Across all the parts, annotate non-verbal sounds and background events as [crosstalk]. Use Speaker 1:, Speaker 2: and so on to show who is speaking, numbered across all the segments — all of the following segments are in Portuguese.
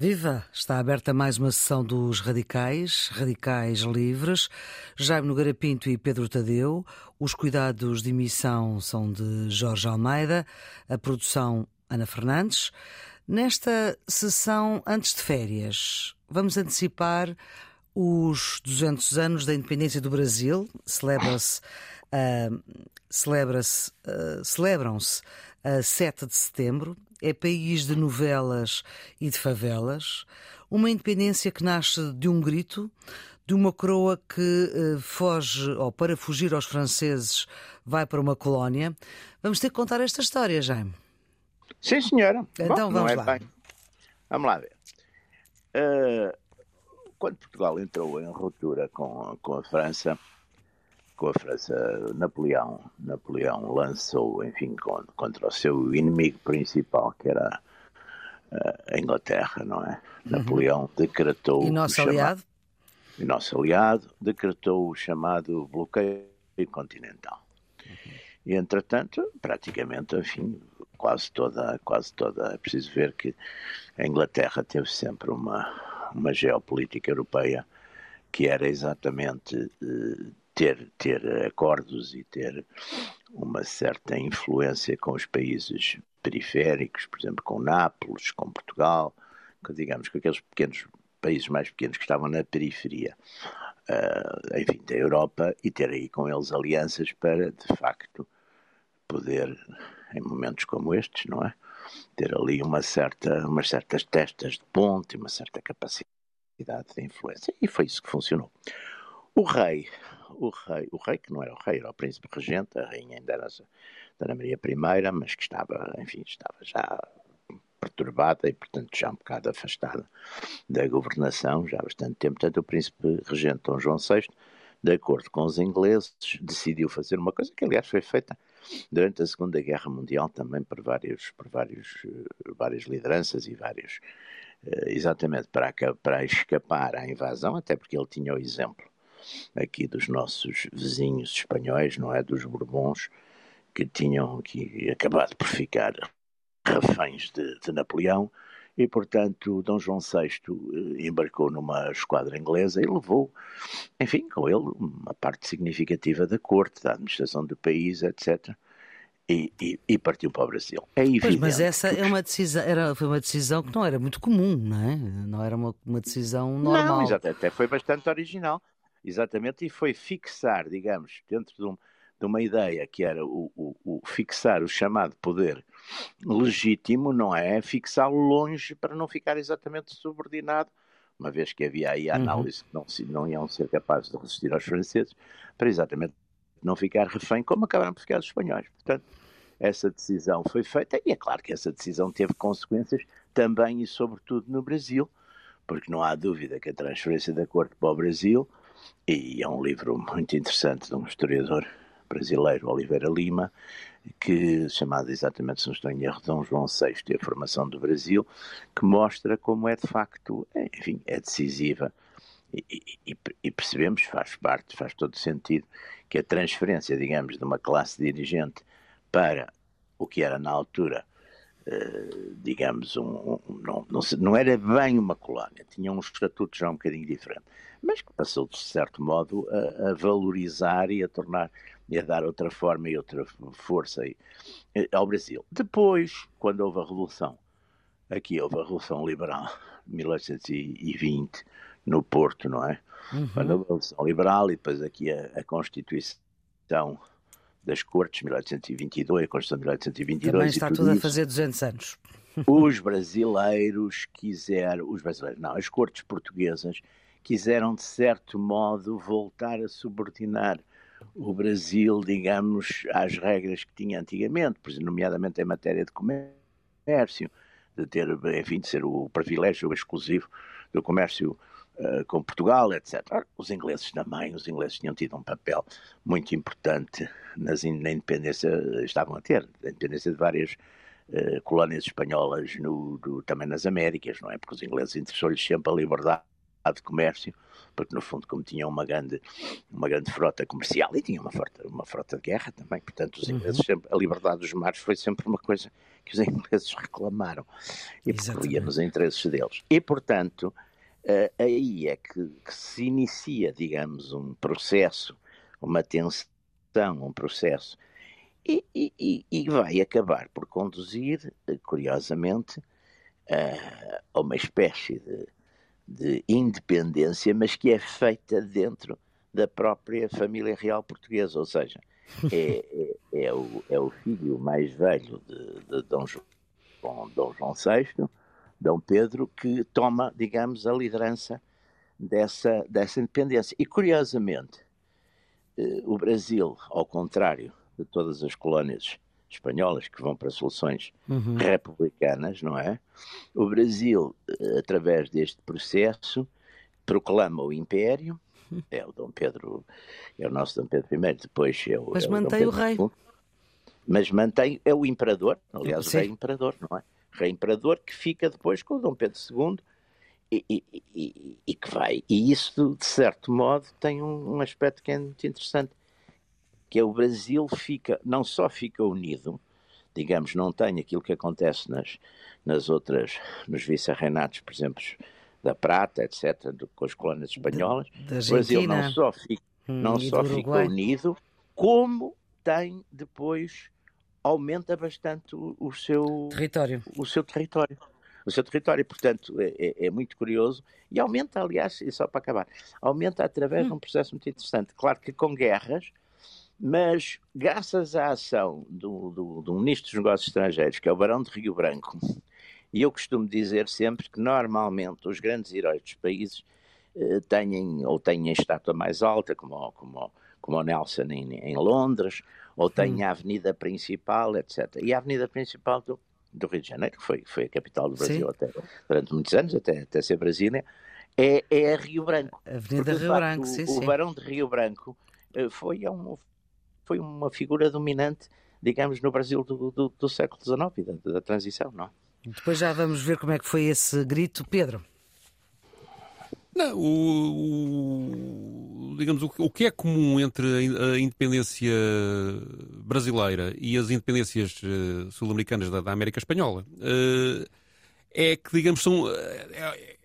Speaker 1: Viva! Está aberta mais uma sessão dos Radicais, Radicais Livres. Jaime Nogueira Pinto e Pedro Tadeu. Os cuidados de emissão são de Jorge Almeida, a produção Ana Fernandes. Nesta sessão antes de férias, vamos antecipar os 200 anos da independência do Brasil. Celebra-se, uh, celebra-se, uh, celebram-se a 7 de setembro é país de novelas e de favelas, uma independência que nasce de um grito, de uma coroa que uh, foge, ou para fugir aos franceses, vai para uma colónia. Vamos ter que contar esta história, Jaime.
Speaker 2: Sim, senhora.
Speaker 1: Então Bom, vamos é lá. Bem.
Speaker 2: Vamos lá ver. Uh, quando Portugal entrou em ruptura com, com a França, com a França, Napoleão, Napoleão lançou, enfim, contra o seu inimigo principal, que era eh, a Inglaterra, não é? Uhum. Napoleão decretou.
Speaker 1: E nosso aliado?
Speaker 2: e nosso aliado decretou o chamado bloqueio continental. Uhum. E, entretanto, praticamente, enfim, quase toda, quase toda, é preciso ver que a Inglaterra teve sempre uma, uma geopolítica europeia que era exatamente eh, ter, ter acordos e ter uma certa influência com os países periféricos, por exemplo, com Nápoles, com Portugal, digamos, com aqueles pequenos países mais pequenos que estavam na periferia, uh, enfim, da Europa, e ter aí com eles alianças para, de facto, poder, em momentos como estes, não é? Ter ali uma certa, umas certas testas de ponte, uma certa capacidade de influência. E foi isso que funcionou. O rei o rei, o rei que não era o rei, era o príncipe regente, a rainha ainda era Dona Maria I, mas que estava, enfim, estava já perturbada e, portanto, já um bocado afastada da governação, já há bastante tempo. Portanto, o príncipe regente Dom João VI, de acordo com os ingleses, decidiu fazer uma coisa que, aliás, foi feita durante a Segunda Guerra Mundial também por, vários, por vários, eh, várias lideranças e vários, eh, exatamente para, para escapar à invasão, até porque ele tinha o exemplo aqui dos nossos vizinhos espanhóis, não é? Dos Bourbons, que tinham aqui acabado por ficar reféns de, de Napoleão e, portanto, Dom João VI eh, embarcou numa esquadra inglesa e levou, enfim, com ele uma parte significativa da corte, da administração do país, etc. E, e, e partiu para o Brasil. É. Pois,
Speaker 1: mas essa é uma decisão, era, foi uma decisão que não era muito comum, não é? Não era uma, uma decisão normal.
Speaker 2: Não, exato, até foi bastante original. Exatamente, e foi fixar, digamos, dentro de, um, de uma ideia que era o, o, o, fixar o chamado poder legítimo, não é? Fixá-lo longe para não ficar exatamente subordinado, uma vez que havia aí a uhum. análise uhum. que não, não iam ser capazes de resistir aos franceses, para exatamente não ficar refém, como acabaram por ficar os espanhóis. Portanto, essa decisão foi feita, e é claro que essa decisão teve consequências também e sobretudo no Brasil, porque não há dúvida que a transferência da corte para o Brasil e é um livro muito interessante de um historiador brasileiro, Oliveira Lima, que chamado exatamente, se não estou em erro, Dom João VI e a formação do Brasil, que mostra como é de facto, enfim, é decisiva. E, e, e, percebemos, faz parte, faz todo sentido, que a transferência, digamos, de uma classe dirigente para o que era na altura, eh, digamos, um, um, não, não, não, era bem uma colónia, tinha um estatuto já um bocadinho diferente mas que passou, de certo modo, a, a valorizar e a tornar e a dar outra forma e outra força eh, ao Brasil. Depois, quando houve a Revolução, aqui houve a Revolução Liberal, [laughs] 1820, no Porto, não é? Uhum. Quando houve a Revolução Liberal e depois aqui a, a Constituição das Cortes, 1822, a Constituição de 1822.
Speaker 1: Também está tudo, tudo a fazer 200 anos.
Speaker 2: Os brasileiros quiseram, os brasileiros, não, as Cortes portuguesas quiseram, de certo modo, voltar a subordinar o Brasil, digamos, às regras que tinha antigamente, nomeadamente em matéria de comércio, de ter, enfim, de ser o privilégio exclusivo do comércio uh, com Portugal, etc. Os ingleses também, os ingleses tinham tido um papel muito importante nas, na independência, estavam a ter, a independência de várias uh, colónias espanholas no, do, também nas Américas, não é? Porque os ingleses interessou-lhes sempre a liberdade de comércio, porque no fundo, como tinham uma grande, uma grande frota comercial e tinha uma frota, uma frota de guerra também, portanto, os uhum. ingleses sempre, a liberdade dos mares foi sempre uma coisa que os [laughs] ingleses reclamaram e percorria nos interesses deles. E, portanto, uh, aí é que, que se inicia, digamos, um processo, uma tensão, um processo e, e, e, vai acabar por conduzir, eh, curiosamente, a uma espécie de, de, independência, mas que é feita dentro da própria família real portuguesa, ou seja, é, é, é, o, é o, filho mais velho de, de Dom, João, Dom João VI, Dom Pedro, que toma, digamos, a liderança dessa, dessa independência. E, curiosamente, eh, o Brasil, ao contrário de todas as colónias espanholas que vão para soluções uhum. republicanas, não é? O Brasil, eh, através deste processo, proclama o Império, uhum. é o Dom Pedro, é o nosso Dom Pedro I, depois é o.
Speaker 1: Mas
Speaker 2: é
Speaker 1: mantém
Speaker 2: o,
Speaker 1: o rei.
Speaker 2: Mas mantém, é o imperador, aliás, Sim. o rei imperador, não é? Rei imperador que fica depois com o Dom Pedro II e, e, e, e que vai. E isso, de certo modo, tem um, um aspecto que é muito interessante que é o Brasil fica, não só fica unido, digamos, não tem aquilo que acontece nas, nas outras, nos vice-reinatos, por exemplo, da Prata, etc., do, com as colônias espanholas. o Brasil não só fica, hum, não só fica unido, como tem depois aumenta bastante o, o, seu
Speaker 1: território.
Speaker 2: O seu território. O seu território, portanto, é, é, é, muito curioso e aumenta, aliás, e só para acabar, aumenta através hum. de um processo muito interessante. Claro que com guerras, mas, graças à ação do, do, do, Ministro dos Negócios Estrangeiros, que é o Barão de Rio Branco, e eu costumo dizer sempre que, normalmente, os grandes heróis dos países eh, têm, ou têm a estátua mais alta, como, como, como o Nelson em, em Londres, ou têm a avenida principal, etc. E a avenida principal do, do Rio de Janeiro, que foi, foi a capital do Brasil até, durante muitos anos, até, até ser Brasília, é, é a Rio Branco.
Speaker 1: Avenida Porque, Rio facto, Branco, sim,
Speaker 2: o,
Speaker 1: sim.
Speaker 2: O Barão de Rio Branco eh, foi um, foi uma figura dominante, digamos, no Brasil do, do, do século XIX, da, da transição, não?
Speaker 1: Depois já vamos ver como é que foi esse grito, Pedro.
Speaker 3: Não, o, o, digamos, o, o, que é comum entre a independência brasileira e as independências uh, sul-americanas da, da, América Espanhola uh, é que, digamos, são. Uh,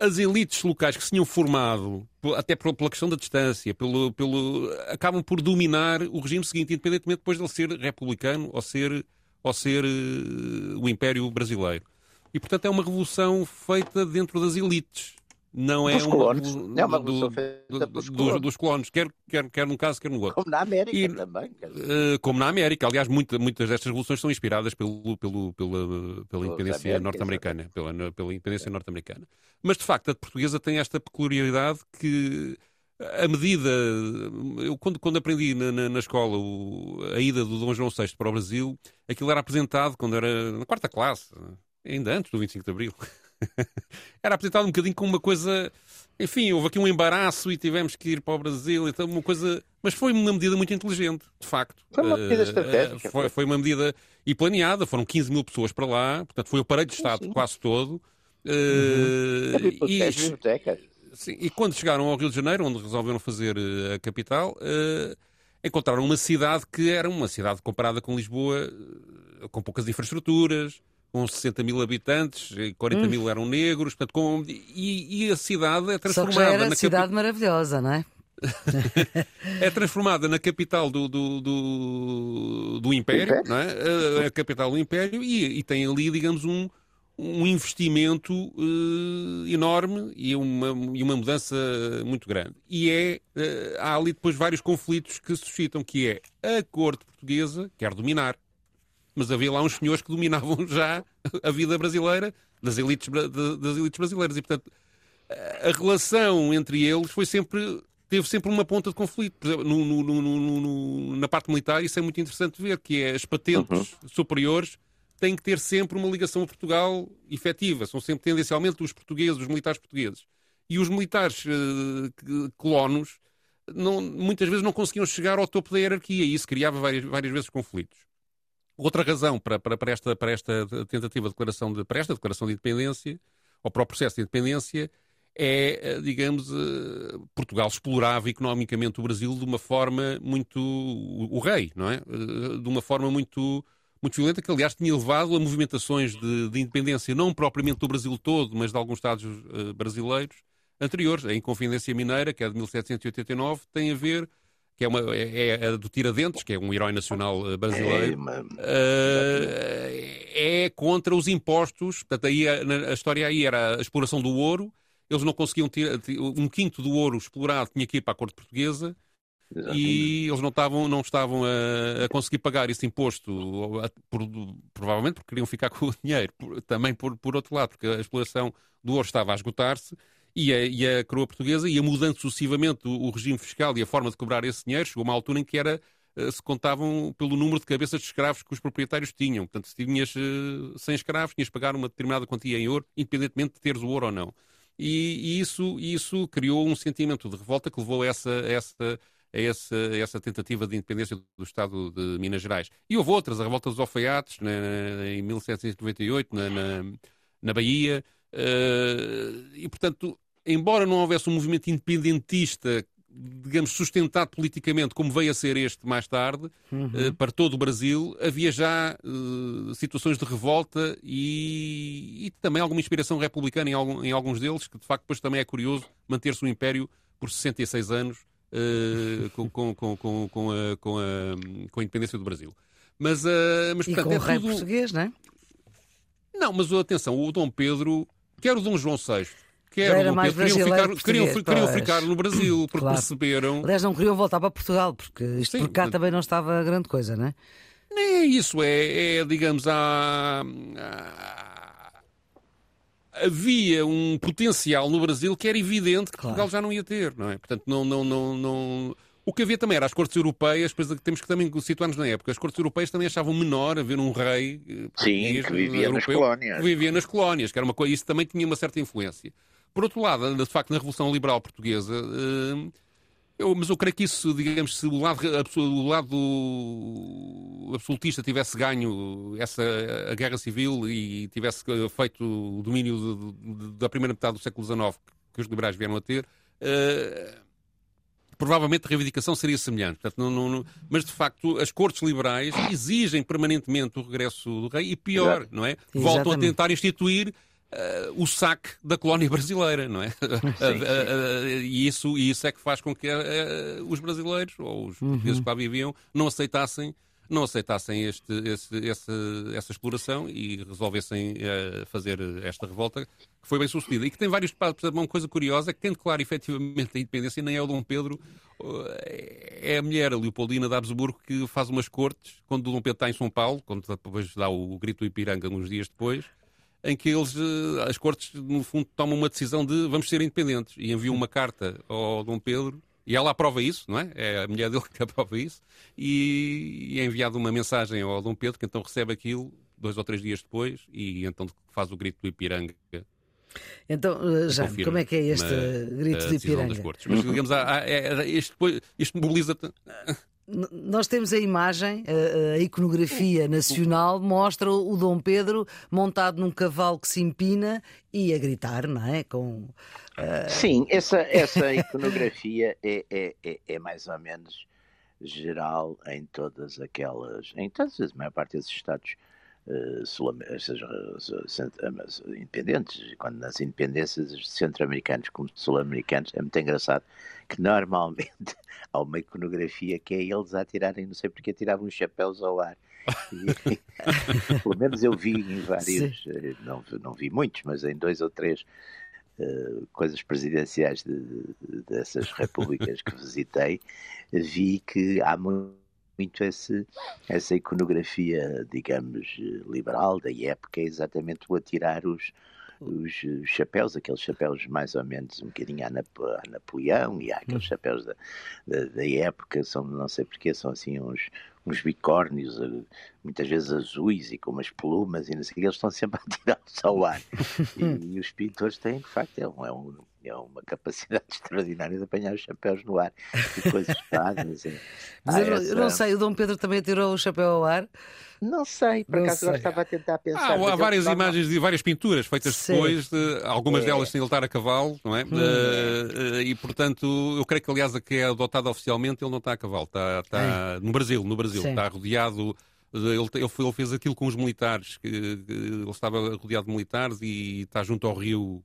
Speaker 3: as elites locais que se tinham formado, até pela questão da distância, pelo, pelo, acabam por dominar o regime seguinte, independentemente depois de ele ser republicano ou ser, ou ser uh, o Império Brasileiro. E, portanto, é uma revolução feita dentro das elites. Não é uma,
Speaker 2: colonos. é uma do, feita
Speaker 3: dos, colonos. dos colonos, quer, quer, quer num caso, quer no outro.
Speaker 2: Como na América e, também. Uh,
Speaker 3: como na América. Aliás, muita, muitas destas revoluções são inspiradas pelo, pelo, pela, pela independência norte-americana. Pela, pela independência é. norte-americana. Mas, de facto, a portuguesa tem esta peculiaridade que a medida. Eu, quando, quando aprendi na, na, na escola o, a ida do Dom João VI para o Brasil, aquilo era apresentado quando era na quarta classe, ainda antes do 25 de Abril. [laughs] [laughs] era apresentado um bocadinho como uma coisa. Enfim, houve aqui um embaraço e tivemos que ir para o Brasil, então uma coisa. Mas foi uma medida muito inteligente, de facto.
Speaker 2: Foi uma medida eh, estratégica.
Speaker 3: Uh, foi, foi, uma medida e planeada, foram 15 mil pessoas para lá, portanto foi o aparelho de Estado sim. quase todo. Uh,
Speaker 2: uhum. e.
Speaker 3: Sim, e quando chegaram ao Rio de Janeiro, onde resolveram fazer a capital, uh, encontraram uma cidade que era uma cidade comparada com Lisboa, com poucas infraestruturas, com 60 mil habitantes, 40 hum. mil eram negros, portanto, com, e, e, a cidade é transformada. Só
Speaker 1: que já era na cidade capi... maravilhosa, não é? [laughs]
Speaker 3: é transformada na capital do, do, do, do Império, não é? a, capital do Império, e, e tem ali, digamos, um, um investimento uh, enorme e uma, e uma mudança muito grande. E é, uh, há ali depois vários conflitos que se suscitam, que é a corte portuguesa quer dominar mas havia lá uns senhores que dominavam [laughs] já a vida brasileira das elites, das elites brasileiras. E, portanto, a relação entre eles foi sempre teve sempre uma ponta de conflito. Exemplo, no, no, no, na parte militar, isso é muito interessante ver, que é as patentes uhum. superiores têm que ter sempre uma ligação a Portugal efetiva. São sempre tendencialmente os portugueses, os militares portugueses. E os militares uh, colonos não, muitas vezes não conseguiam chegar ao topo da hierarquia e isso criava várias, várias vezes conflitos. Outra razão para, para, para, esta, para esta tentativa de declaração de, para esta declaração de independência, ou para o processo de independência, é, eh, digamos, eh, Portugal explorava economicamente o Brasil de uma forma muito. o rei, não é? Eh, de uma forma muito, muito violenta, que aliás tinha levado a movimentações de, de independência, não propriamente do Brasil todo, mas de alguns Estados brasileiros anteriores. A Inconfidência Mineira, que é de 1789, tem a ver que é, uma, é, é do Tiradentes, que é um herói nacional brasileiro, é, é contra os impostos. Portanto, aí a, a, história aí era a exploração do ouro eles não conseguiam ter um quinto do ouro explorado tinha que ir para a corte portuguesa Exatamente. e eles não estavam, não estavam a, a conseguir pagar esse imposto, por, provavelmente porque queriam ficar [laughs] com o dinheiro, por, também por, por outro lado, porque a exploração do ouro estava a esgotar-se e a, e a coroa portuguesa ia mudando sucessivamente o, o, regime fiscal e a forma de cobrar esse dinheiro. Chegou uma altura em que era eh, se contavam pelo número de cabeças de escravos que os proprietários tinham. Portanto, se tinhas 100 eh, escravos, tinhas de pagar uma determinada quantia em ouro, independentemente de teres o ouro ou não. E, e isso, isso criou um sentimento de revolta que levou a essa, essa, a essa, a essa tentativa de independência do Estado de Minas Gerais. E houve outras, a revolta dos alfaiates, em 1798, na, na, na Bahia. Uh, e, portanto, embora não houvesse um movimento independentista digamos, sustentado politicamente, como veio a ser este mais tarde, uhum. uh, para todo o Brasil, havia já uh, situações de revolta e, e, também alguma inspiração republicana em, algum, em, alguns deles, que de facto depois também é curioso manter-se o Império por 66 anos com, com, com, com, a, com, a, com a independência do Brasil. Mas, mas
Speaker 1: e
Speaker 3: portanto,
Speaker 1: com
Speaker 3: é
Speaker 1: o rei
Speaker 3: tudo...
Speaker 1: português, não é?
Speaker 3: Não, mas atenção, o Dom Pedro, quer o Dom João VI,
Speaker 1: Quero, era mais queriam
Speaker 3: ficar, queriam, queriam ficar no Brasil, porque claro. perceberam.
Speaker 1: Aliás, não queriam voltar para Portugal, porque isto Sim, por cá também não estava grande coisa, não é?
Speaker 3: Nem é isso, é, é digamos, há, há, havia um potencial no Brasil que era evidente que claro. Portugal já não ia ter, não é? Portanto, não, não, não, não o que havia também era as cortes europeias, depois temos que também situar-nos na época. As cortes europeias também achavam menor haver um rei
Speaker 2: eh, Sim, que vivia europeu, nas colónias.
Speaker 3: Que vivia nas colónias, que era uma coisa, isso também tinha uma certa influência. Por outro lado, de facto, na Revolução Liberal Portuguesa, eh, eu, mas eu creio que isso, digamos, se o lado, o lado absolutista tivesse ganho essa, a guerra civil e tivesse feito o domínio de, de, da primeira metade do século XIX que os liberais vieram a ter, uh, provavelmente a reivindicação seria semelhante. Portanto, não, não, não, mas, de facto, as cortes liberais exigem permanentemente o regresso do rei e, pior, Exato. não é? Voltam Exatamente. a tentar instituir Uh, o saque da colónia [laughs] brasileira, não é? [laughs] e isso, isso é que faz com que uh, os brasileiros ou os uhum. portugueses que lá viviam não aceitassem não aceitassem este, este, essa, essa exploração e resolvessem uh, fazer esta revolta, que foi bem sucedida. E que tem vários. Uma coisa curiosa é que, tendo claro efetivamente a independência, nem é o Dom Pedro, uh, é a mulher, a Leopoldina de Habsburgo, que faz umas cortes, quando o Dom Pedro está em São Paulo, quando depois dá o, o grito do Ipiranga uns dias depois em que eles, eh, as cortes, no fundo, tomam uma decisão de vamos ser independentes e enviam uma carta ao Dom Pedro e ela aprova isso, não é? É a mulher dele [laughs] que aprova isso e é enviada uma mensagem ao Dom Pedro que então recebe aquilo dois ou três dias depois e então faz o grito do Ipiranga.
Speaker 1: Então, eh, já, como é que é este grito do Ipiranga?
Speaker 3: Mas, digamos, há, há, é, isto, isto mobiliza-te
Speaker 1: nós temos a imagem, a, iconografia nacional mostra o Dom Pedro montado num cavalo que se empina e a gritar, não é? Com,
Speaker 2: uh... Sim, essa, essa iconografia [laughs] é, é, é, é, mais ou menos geral em todas aquelas, em todas a maior parte desses estados uh, independentes, quando nas independências centro-americanos como sul-americanos, é muito engraçado que normalmente [laughs] há uma iconografia que é eles a atirarem, não sei porque atiravam os chapéus ao ar. E, [laughs] pelo menos eu vi em vários, eh, não, não vi muitos, mas em dois ou três uh, coisas presidenciais de, de, dessas repúblicas que visitei, vi que há muito muito esse, essa iconografia, digamos, liberal da época, é exatamente o atirar os, os chapéus, aqueles chapéus mais ou menos um bocadinho a, Napoleão e há aqueles hum. chapéus da, da, da, época, são, não sei porquê, são assim uns, uns bicórnios, eh, muitas vezes azuis e com umas plumas e não sei o que, eles estão sempre [laughs] a tirar-se ao ar. [laughs] e, e, os pintores têm, de facto, é um, é um tinha uma capacidade [laughs] extraordinária de apanhar os chapéus no ar e coisas espadas. [laughs]
Speaker 1: Mas ah, eu, essa... eu, não sei, o Dom Pedro também tirou o chapéu ao ar?
Speaker 2: Não sei, por não acaso eu estava a tentar pensar.
Speaker 3: Ah, há várias estava... imagens e várias pinturas feitas Sim. depois, de, algumas é. delas sem ele estar a cavalo, não é? Hum. Uh, e portanto, eu creio que aliás a que é adotada oficialmente ele não está a cavalo, está, está no Brasil, no Brasil, Sim. está rodeado ele, ele, ele, fez aquilo com os militares, que, que, ele estava rodeado de militares e está junto ao rio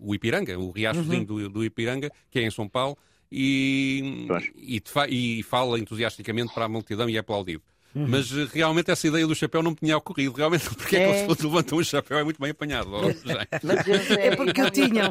Speaker 3: o Ipiranga, o riachozinho uhum. do, do, Ipiranga, que é em São Paulo, e, e, e, fala entusiasticamente para a multidão e é aplaudido. Uhum. Mas eh, realmente essa ideia do chapéu não me tinha ocorrido. Realmente, [laughs] porque é, é que eles levantam o chapéu é muito bem apanhado.
Speaker 1: é porque o tinham.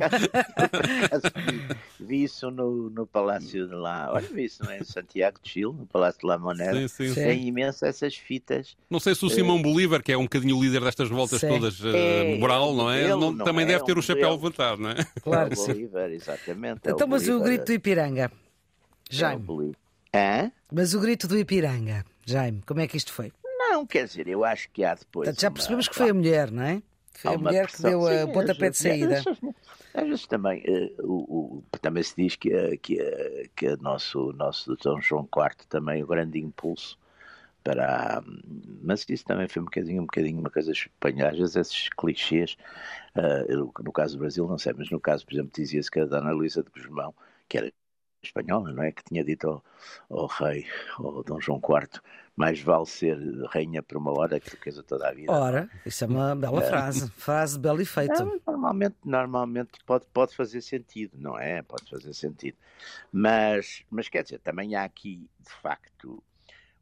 Speaker 2: vi isso no, no Palácio de lá. Olha, vi isso é? em Santiago de Chile, no Palácio de La Moneda. Sim, sim, sim. Tem imenso essas fitas.
Speaker 3: Não sei se o Simão uh, Bolívar, que é um bocadinho o líder destas voltas sim. todas uh, é, moral, não é? Não, não também é deve ter um o chapéu levantado, não é?
Speaker 2: Claro. É o Bolívar, exatamente.
Speaker 1: É então, mas o grito do Ipiranga.
Speaker 2: É
Speaker 1: mas o grito do Ipiranga. Jaime, como é que isto foi?
Speaker 2: Não, quer dizer, eu acho que há depois.
Speaker 1: Portanto, já percebemos uma... que foi a mulher, não é? Foi a mulher que deu a pontapé de saída.
Speaker 2: Às vezes também, uh, o, o, também se diz que, uh, que, uh, que o nosso, nosso Dom João IV também o grande impulso para. Mas isso também foi um bocadinho, um bocadinho uma coisa espanhola, às vezes esses clichês. Uh, no caso do Brasil, não sei, mas no caso, por exemplo, dizia-se que a Dona Luísa de Guzmão, que era espanhola, não é? Que tinha dito ao, ao rei, ao Dom João IV, mais vale ser rainha por uma hora que riqueza toda a vida.
Speaker 1: Ora, isso é uma bela é. frase, frase belo efeito.
Speaker 2: É, normalmente, normalmente pode, pode fazer sentido, não é? Pode fazer sentido. Mas, mas quer dizer, também há aqui, de facto,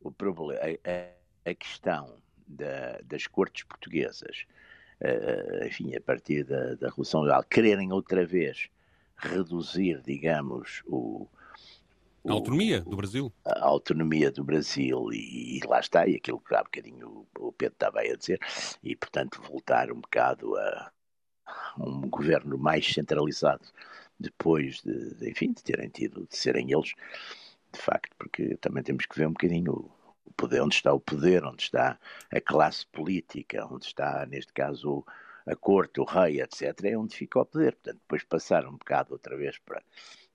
Speaker 2: o problema, a, a questão da, das cortes portuguesas, uh, enfim, a partir da, da Revolução Legal, quererem outra vez reduzir, digamos, o,
Speaker 3: a autonomia do Brasil.
Speaker 2: A autonomia do Brasil, e, e, lá está, e aquilo que há bocadinho o, Pedro estava aí a dizer, e portanto voltar um bocado a um governo mais centralizado depois de, de, enfim, de terem tido, de serem eles, de facto, porque também temos que ver um bocadinho o poder, onde está o poder, onde está a classe política, onde está, neste caso, o a corte, o rei, etc., é onde fica o poder. Portanto, depois passar um bocado outra vez para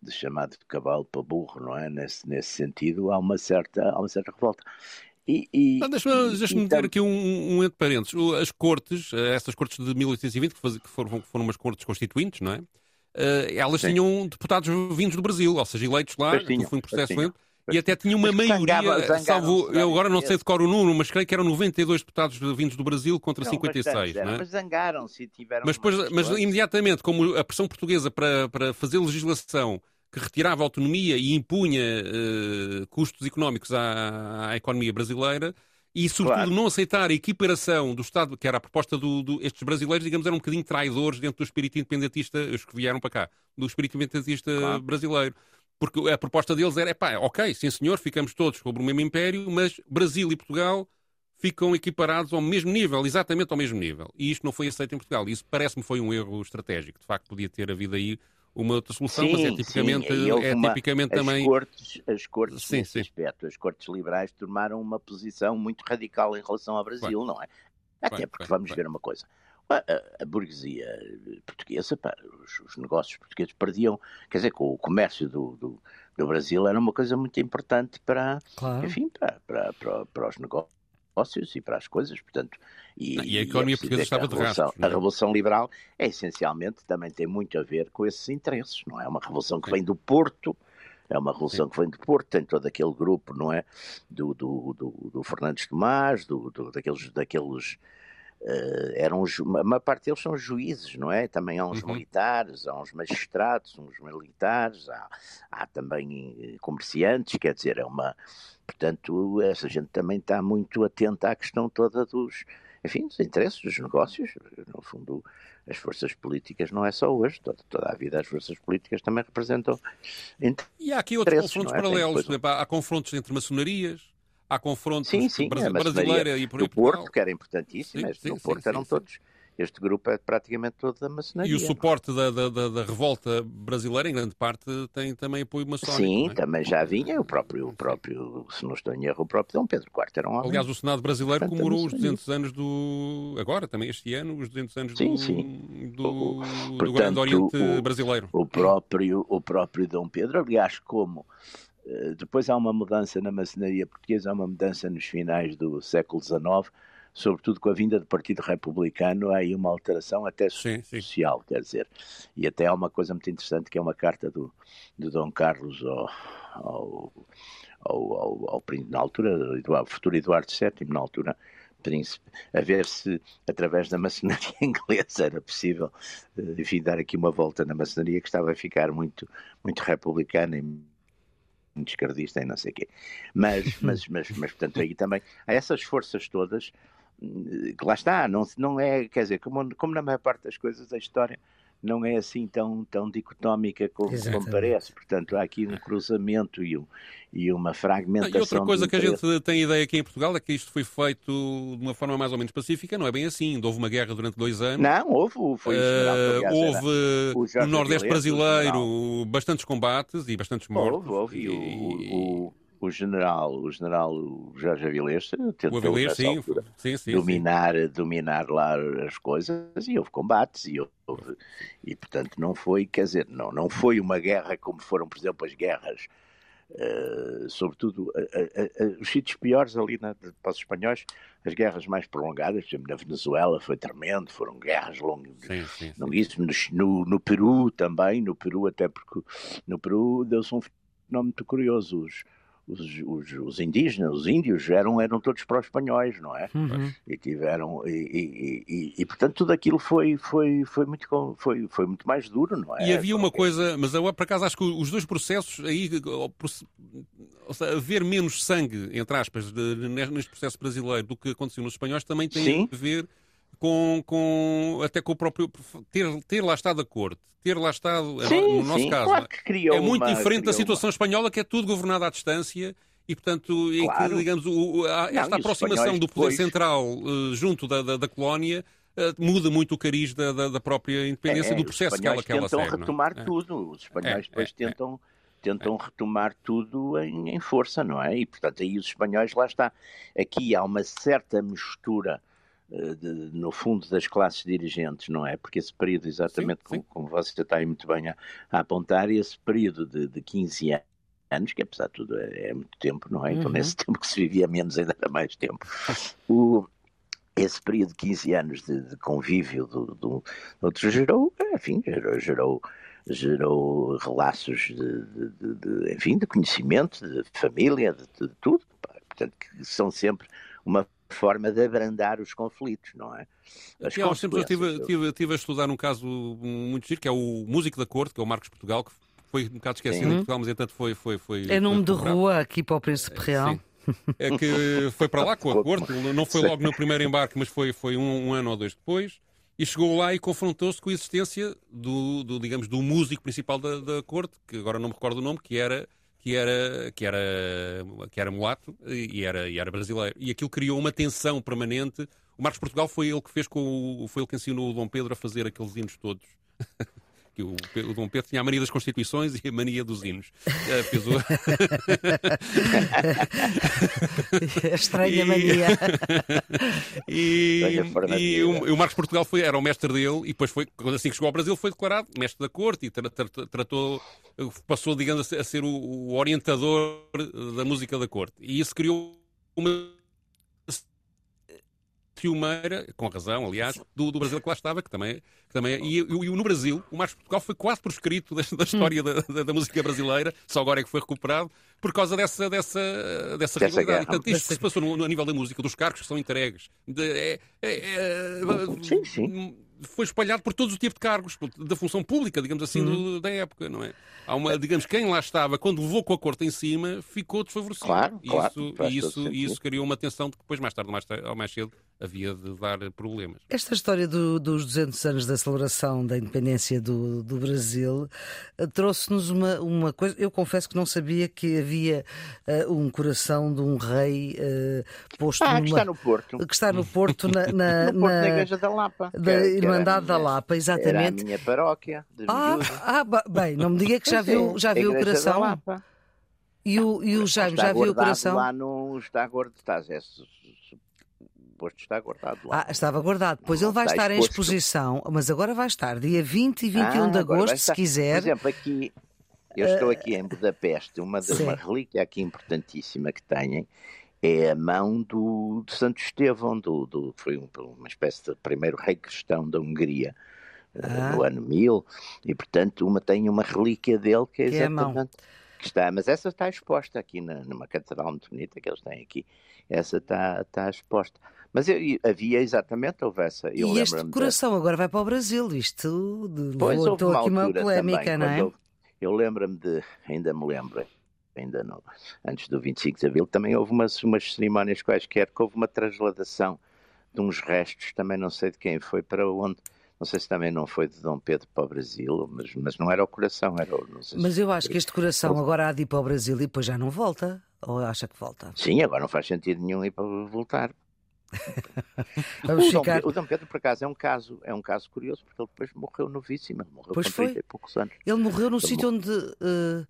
Speaker 2: de chamado de cavalo para burro, não é? Nesse, nesse sentido, há uma certa, há uma certa revolta.
Speaker 3: E, e, ah, Deixa-me deixa meter aqui um, um entre parênteses. As cortes, eh, essas cortes de 1820, que, faz, que foram, foram umas cortes constituintes, não é? Uh, elas Sim. tinham deputados vindos do Brasil, ou seja, eleitos lá, foi um processo lento e até tinha uma maioria, salvo, eu agora não sei de cor o número, mas creio que eram 92 deputados vindos do Brasil contra não, 56.
Speaker 2: não é? Mas zangaram-se e tiveram.
Speaker 3: Mas, depois, mas imediatamente, como a pressão portuguesa para, para fazer legislação que retirava autonomia e impunha uh, custos económicos à, à, economia brasileira, e sobretudo claro. não aceitar a equiparação do Estado, que era a proposta do, do, estes brasileiros, digamos, eram um bocadinho traidores dentro do espírito independentista, os que vieram para cá, do espírito independentista claro. brasileiro. Porque a proposta deles era, pá, ok, sim senhor, ficamos todos sobre o mesmo império, mas Brasil e Portugal ficam equiparados ao mesmo nível, exatamente ao mesmo nível. E isto não foi aceito em Portugal. Isso parece-me foi um erro estratégico. De facto, podia ter havido aí uma outra solução, sim, mas é tipicamente, é uma, tipicamente
Speaker 2: as
Speaker 3: também.
Speaker 2: Cortes, as cortes, sim, nesse sim. aspecto, as cortes liberais tomaram uma posição muito radical em relação ao Brasil, não é? Até porque vamos ver uma coisa. A, a, burguesia portuguesa, pá, os, os, negócios portugueses perdiam, quer dizer, com o comércio do, do, do Brasil era uma coisa muito importante para, claro. enfim, para, para, para, para, os negócios e para as coisas, portanto...
Speaker 3: E, e a economia portuguesa estava de rastro.
Speaker 2: A Revolução Liberal é essencialmente, também tem muito a ver com esses interesses, não é? Uma revolução que vem do Porto, é uma revolução Sim. que vem do Porto, tem todo aquele grupo, não é? Do, do, do, do Fernandes Tomás, do, do, daqueles, daqueles Uh, eram uma parte deles são juízes, não é? Também há uns uhum. militares, há uns magistrados, uns militares, há, há também eh, comerciantes, quer dizer, é uma. Portanto, essa gente também está muito atenta à questão toda dos, enfim, dos interesses, dos negócios. No fundo, as forças políticas não é só hoje, toda, toda a vida as forças políticas também representam.
Speaker 3: E há aqui outros confrontos é? paralelos, por exemplo, há confrontos entre maçonarias há confrontos sim, sim, brasileira e por
Speaker 2: do Porto, que era importantíssimo, sim, sim, Porto eram todos este grupo é praticamente todo da maçonaria.
Speaker 3: E o suporte da, da, da, da, revolta brasileira, em grande parte, tem também apoio maçónico.
Speaker 2: Sim,
Speaker 3: é?
Speaker 2: também já vinha, o próprio, o próprio, se não estou em erro, o próprio Dom Pedro IV era um homem.
Speaker 3: Aliás, o Senado brasileiro comemorou os 200 anos do. Agora, também este ano, os 200 anos
Speaker 2: sim,
Speaker 3: do,
Speaker 2: sim.
Speaker 3: do,
Speaker 2: o,
Speaker 3: do
Speaker 2: portanto,
Speaker 3: Grande Oriente
Speaker 2: o,
Speaker 3: brasileiro.
Speaker 2: O próprio, o próprio Dom Pedro, aliás, como depois há uma mudança na maçonaria portuguesa, há uma mudança nos finais do século XIX, sobretudo com a vinda do Partido Republicano, há aí uma alteração até
Speaker 3: sim,
Speaker 2: social,
Speaker 3: sim.
Speaker 2: quer dizer. E até há uma coisa muito interessante que é uma carta do, do Dom Carlos ao, ao, ao, ao, ao na altura, ao futuro Eduardo VII, na altura, príncipe, a ver se através da maçonaria [laughs] inglesa era possível, enfim, dar aqui uma volta na maçonaria que estava a ficar muito, muito republicana e esquerdista e não sei o quê. Mas, [laughs] mas, mas, mas, portanto, aí também há essas forças todas que lá está, não, não é, quer dizer, como, como na maior parte das coisas da história, não é assim tão, tão dicotómica como, como, parece. Portanto, há aqui um cruzamento e, um, e uma fragmentação.
Speaker 3: E outra coisa que a gente tem ideia aqui em Portugal é que isto foi feito de uma forma mais ou menos pacífica, não é bem assim. Houve uma guerra durante dois anos.
Speaker 2: Não, houve. Foi
Speaker 3: uh, houve no Nordeste brasileiro bastantes combates e bastantes mortos.
Speaker 2: Houve, houve. E, o, o o general, o general Jorge Avilés tentou
Speaker 3: Avilés, sim, sim, sim,
Speaker 2: dominar, dominar lá as coisas e houve combates e, houve, e portanto não foi, quer dizer, não, não foi uma guerra como foram, por exemplo, as guerras, uh, sobretudo uh, uh, os sítios piores ali na, para os espanhóis, as guerras mais prolongadas, por exemplo, na Venezuela foi tremendo, foram guerras longas, longuíssimas, no, no Peru também, no Peru até porque no Peru deu-se um fenómeno muito curioso, os, os, os, os, indígenas, os índios, eram, eram todos pró-espanhóis, não é?
Speaker 1: Uhum.
Speaker 2: E tiveram, e, e, e, e, portanto tudo aquilo foi, foi, foi, muito, foi, foi muito mais duro, não é?
Speaker 3: E havia uma coisa, mas eu por acaso acho que os dois processos aí, ou seja, haver menos sangue, entre aspas, de, neste processo brasileiro do que aconteceu nos espanhóis também tem
Speaker 2: Sim.
Speaker 3: a ver com, com até com o próprio ter, ter lá estado a corte, ter lá estado,
Speaker 2: sim,
Speaker 3: no nosso
Speaker 2: sim,
Speaker 3: caso,
Speaker 2: claro
Speaker 3: é muito
Speaker 2: uma,
Speaker 3: diferente da situação
Speaker 2: uma...
Speaker 3: espanhola, que é tudo governado à distância. E, portanto,
Speaker 2: claro.
Speaker 3: que, digamos, o, a, esta
Speaker 2: Não,
Speaker 3: aproximação do poder
Speaker 2: depois...
Speaker 3: central uh, junto da, da, da colónia uh, muda muito o cariz da, da, da própria independência
Speaker 2: é,
Speaker 3: do processo que ela, que ela segue.
Speaker 2: retomar
Speaker 3: não?
Speaker 2: tudo. Os espanhóis
Speaker 3: É,
Speaker 2: depois
Speaker 3: é, é.
Speaker 2: tentam, tentam retomar tudo em, em força, não é? E, portanto, aí os espanhóis, lá está. Aqui há uma certa mistura eh, de, no fundo das classes dirigentes, não é? Porque esse período, exatamente
Speaker 3: Sim, sim.
Speaker 2: Como, como você está aí muito bem a, a apontar, esse período de, de 15 anos, que apesar de tudo é, é muito tempo, não é? Então
Speaker 1: Uhum.
Speaker 2: nesse [laughs] tempo que se vivia menos ainda era mais tempo. [laughs] O, esse período de 15 anos de, de convívio do, do outro gerou, enfim, gerou, gerou, gerou relaços de, de- de- enfim, de conhecimento, de família, de, tudo. Portanto, que são sempre uma forma de abrandar os conflitos, não é? As
Speaker 3: Aqui há uns tempos eu estive,
Speaker 2: consequências.
Speaker 3: estive- estive a estudar um caso muito giro, que é o Músico da Corte, que é o Marcos Portugal, que foi um bocado esquecido
Speaker 2: Sim.
Speaker 3: em Portugal, mas entanto foi. foi, foi
Speaker 1: É nome de rua aqui para o Príncipe Real.
Speaker 3: Sim. É que foi para lá com a [laughs] corte, não foi logo no primeiro embarque, mas foi, foi um, um ano ou dois depois, e chegou lá e confrontou-se com a existência do, do, digamos, do músico principal da, da corte, que agora não me recordo o nome, que era que era que era que era mulato e era e era brasileiro. E aquilo criou uma tensão permanente. O Marcos Portugal foi ele que fez com o, foi ele que ensinou o Dom Pedro a fazer aqueles hinos todos [laughs] que o, o Dom Pedro tinha a mania das Constituições e a mania dos hinos. [laughs] Eh, fez o... [laughs]
Speaker 1: É Estranha
Speaker 3: E-
Speaker 1: mania.
Speaker 3: e, [laughs]
Speaker 2: Fernandina.
Speaker 3: e o, o Marcos Portugal foi, era o mestre dele e depois foi, quando assim que chegou ao Brasil, foi declarado mestre da corte e tra- tra- tra- tratou, passou, digamos, a ser, a ser o, o orientador da música da corte. E isso criou uma ciumeira, com razão, aliás, do, do Brasil que lá estava, que também, que também e, e no Brasil, o Marcos Portugal foi quase proscrito da, da história da, da- da música brasileira, só agora é que foi recuperado, por causa dessa, dessa, dessa,
Speaker 2: Dessa
Speaker 3: rivalidade. E, portanto, isto que se passou no, no nível da música, dos cargos que são entregues, de- é- é- é-
Speaker 2: Sim, sim.
Speaker 3: foi espalhado por todos os tipos de cargos, da função pública, digamos assim, do- da época, não é? Há uma, digamos, quem lá estava, quando levou com a corte em cima, ficou desfavorecido.
Speaker 2: Claro,
Speaker 3: E
Speaker 2: claro,
Speaker 3: isso, e isso, e isso criou uma tensão de que depois, mais tarde ou mais, tarde, ou mais cedo, havia de dar problemas.
Speaker 1: Esta história do, dos 200 anos da celebração da independência do, do Brasil uh, trouxe-nos uma, uma coisa. Eu confesso que não sabia que havia uh, um coração de um rei uh, posto
Speaker 2: ah,
Speaker 1: numa...
Speaker 2: que está no Porto.
Speaker 1: Que está no Porto, na, na, [laughs]
Speaker 2: no Porto, na Igreja da Lapa.
Speaker 1: Da era, Irmandade da Lapa, exatamente. Era a
Speaker 2: minha paróquia.
Speaker 1: Ah, ah, bem, não me diga que já viu, já viu o coração.
Speaker 2: Da Lapa.
Speaker 1: E o, e o Jaime já viu o coração?
Speaker 2: Lá no, está guardado, está, é, está guardado lá.
Speaker 1: Ah, estava guardado. Pois ele vai estar em exposição, mas agora vai estar dia 20 e 21 ah, de agosto, se quiser.
Speaker 2: Por exemplo, aqui, eu estou aqui em Budapeste, uma, das, uma relíquia aqui importantíssima que têm é a mão do, do Santo Estevão, do, do, foi uma espécie de primeiro rei cristão da Hungria. Eh, ah. no ano 1000, e portanto uma tem uma relíquia dele que é que exatamente é está, mas essa está exposta aqui na, numa catedral muito bonita que eles têm aqui. Essa está, está exposta. Mas eu, havia exatamente, houve essa.
Speaker 1: Eu e este coração agora vai para o Brasil, isto de, pois, houve uma aqui uma polémica, também, não é?
Speaker 2: Eu, eu lembro-me de, ainda me lembro, ainda não, antes do 25 de Abril, também houve umas, umas cerimónias quaisquer que houve uma transladação de uns restos, também não sei de quem foi, para onde não sei se também não foi de Dom Pedro para o Brasil, mas, mas não era o coração, era o.
Speaker 1: mas eu acho que este coração agora há de ir para o Brasil e depois já não volta. Ou acha que volta?
Speaker 2: Sim, agora não faz sentido nenhum ir para voltar. [laughs]
Speaker 1: Vamos
Speaker 2: o,
Speaker 1: ficar...
Speaker 2: Dom, o Dom Pedro, por acaso, é um caso, é um caso curioso, porque ele depois morreu novíssimo, morreu pois com foi. 30 e poucos anos.
Speaker 1: Ele morreu no sítio onde. Uh...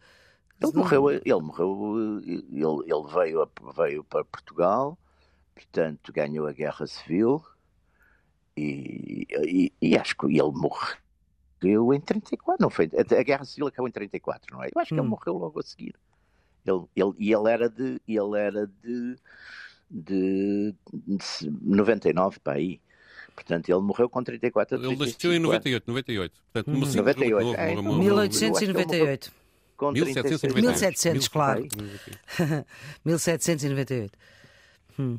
Speaker 2: Ele morreu, ele morreu, ele, ele veio, veio para Portugal, portanto ganhou a Guerra Civil, e, e, e acho que ele morreu em 34, não foi? A Guerra Civil acabou em 34, não é? Eu acho que ele hum. morreu logo a seguir. Ele, ele, e ele era de, ele era de, de, de 99 para aí. Portanto, ele morreu com 34
Speaker 3: Ele nasceu em 98, 98. Portanto, hum.
Speaker 2: 98.
Speaker 1: Novo, é, 1898.
Speaker 3: Com 1798.
Speaker 1: 1700, claro. 1798. Hum.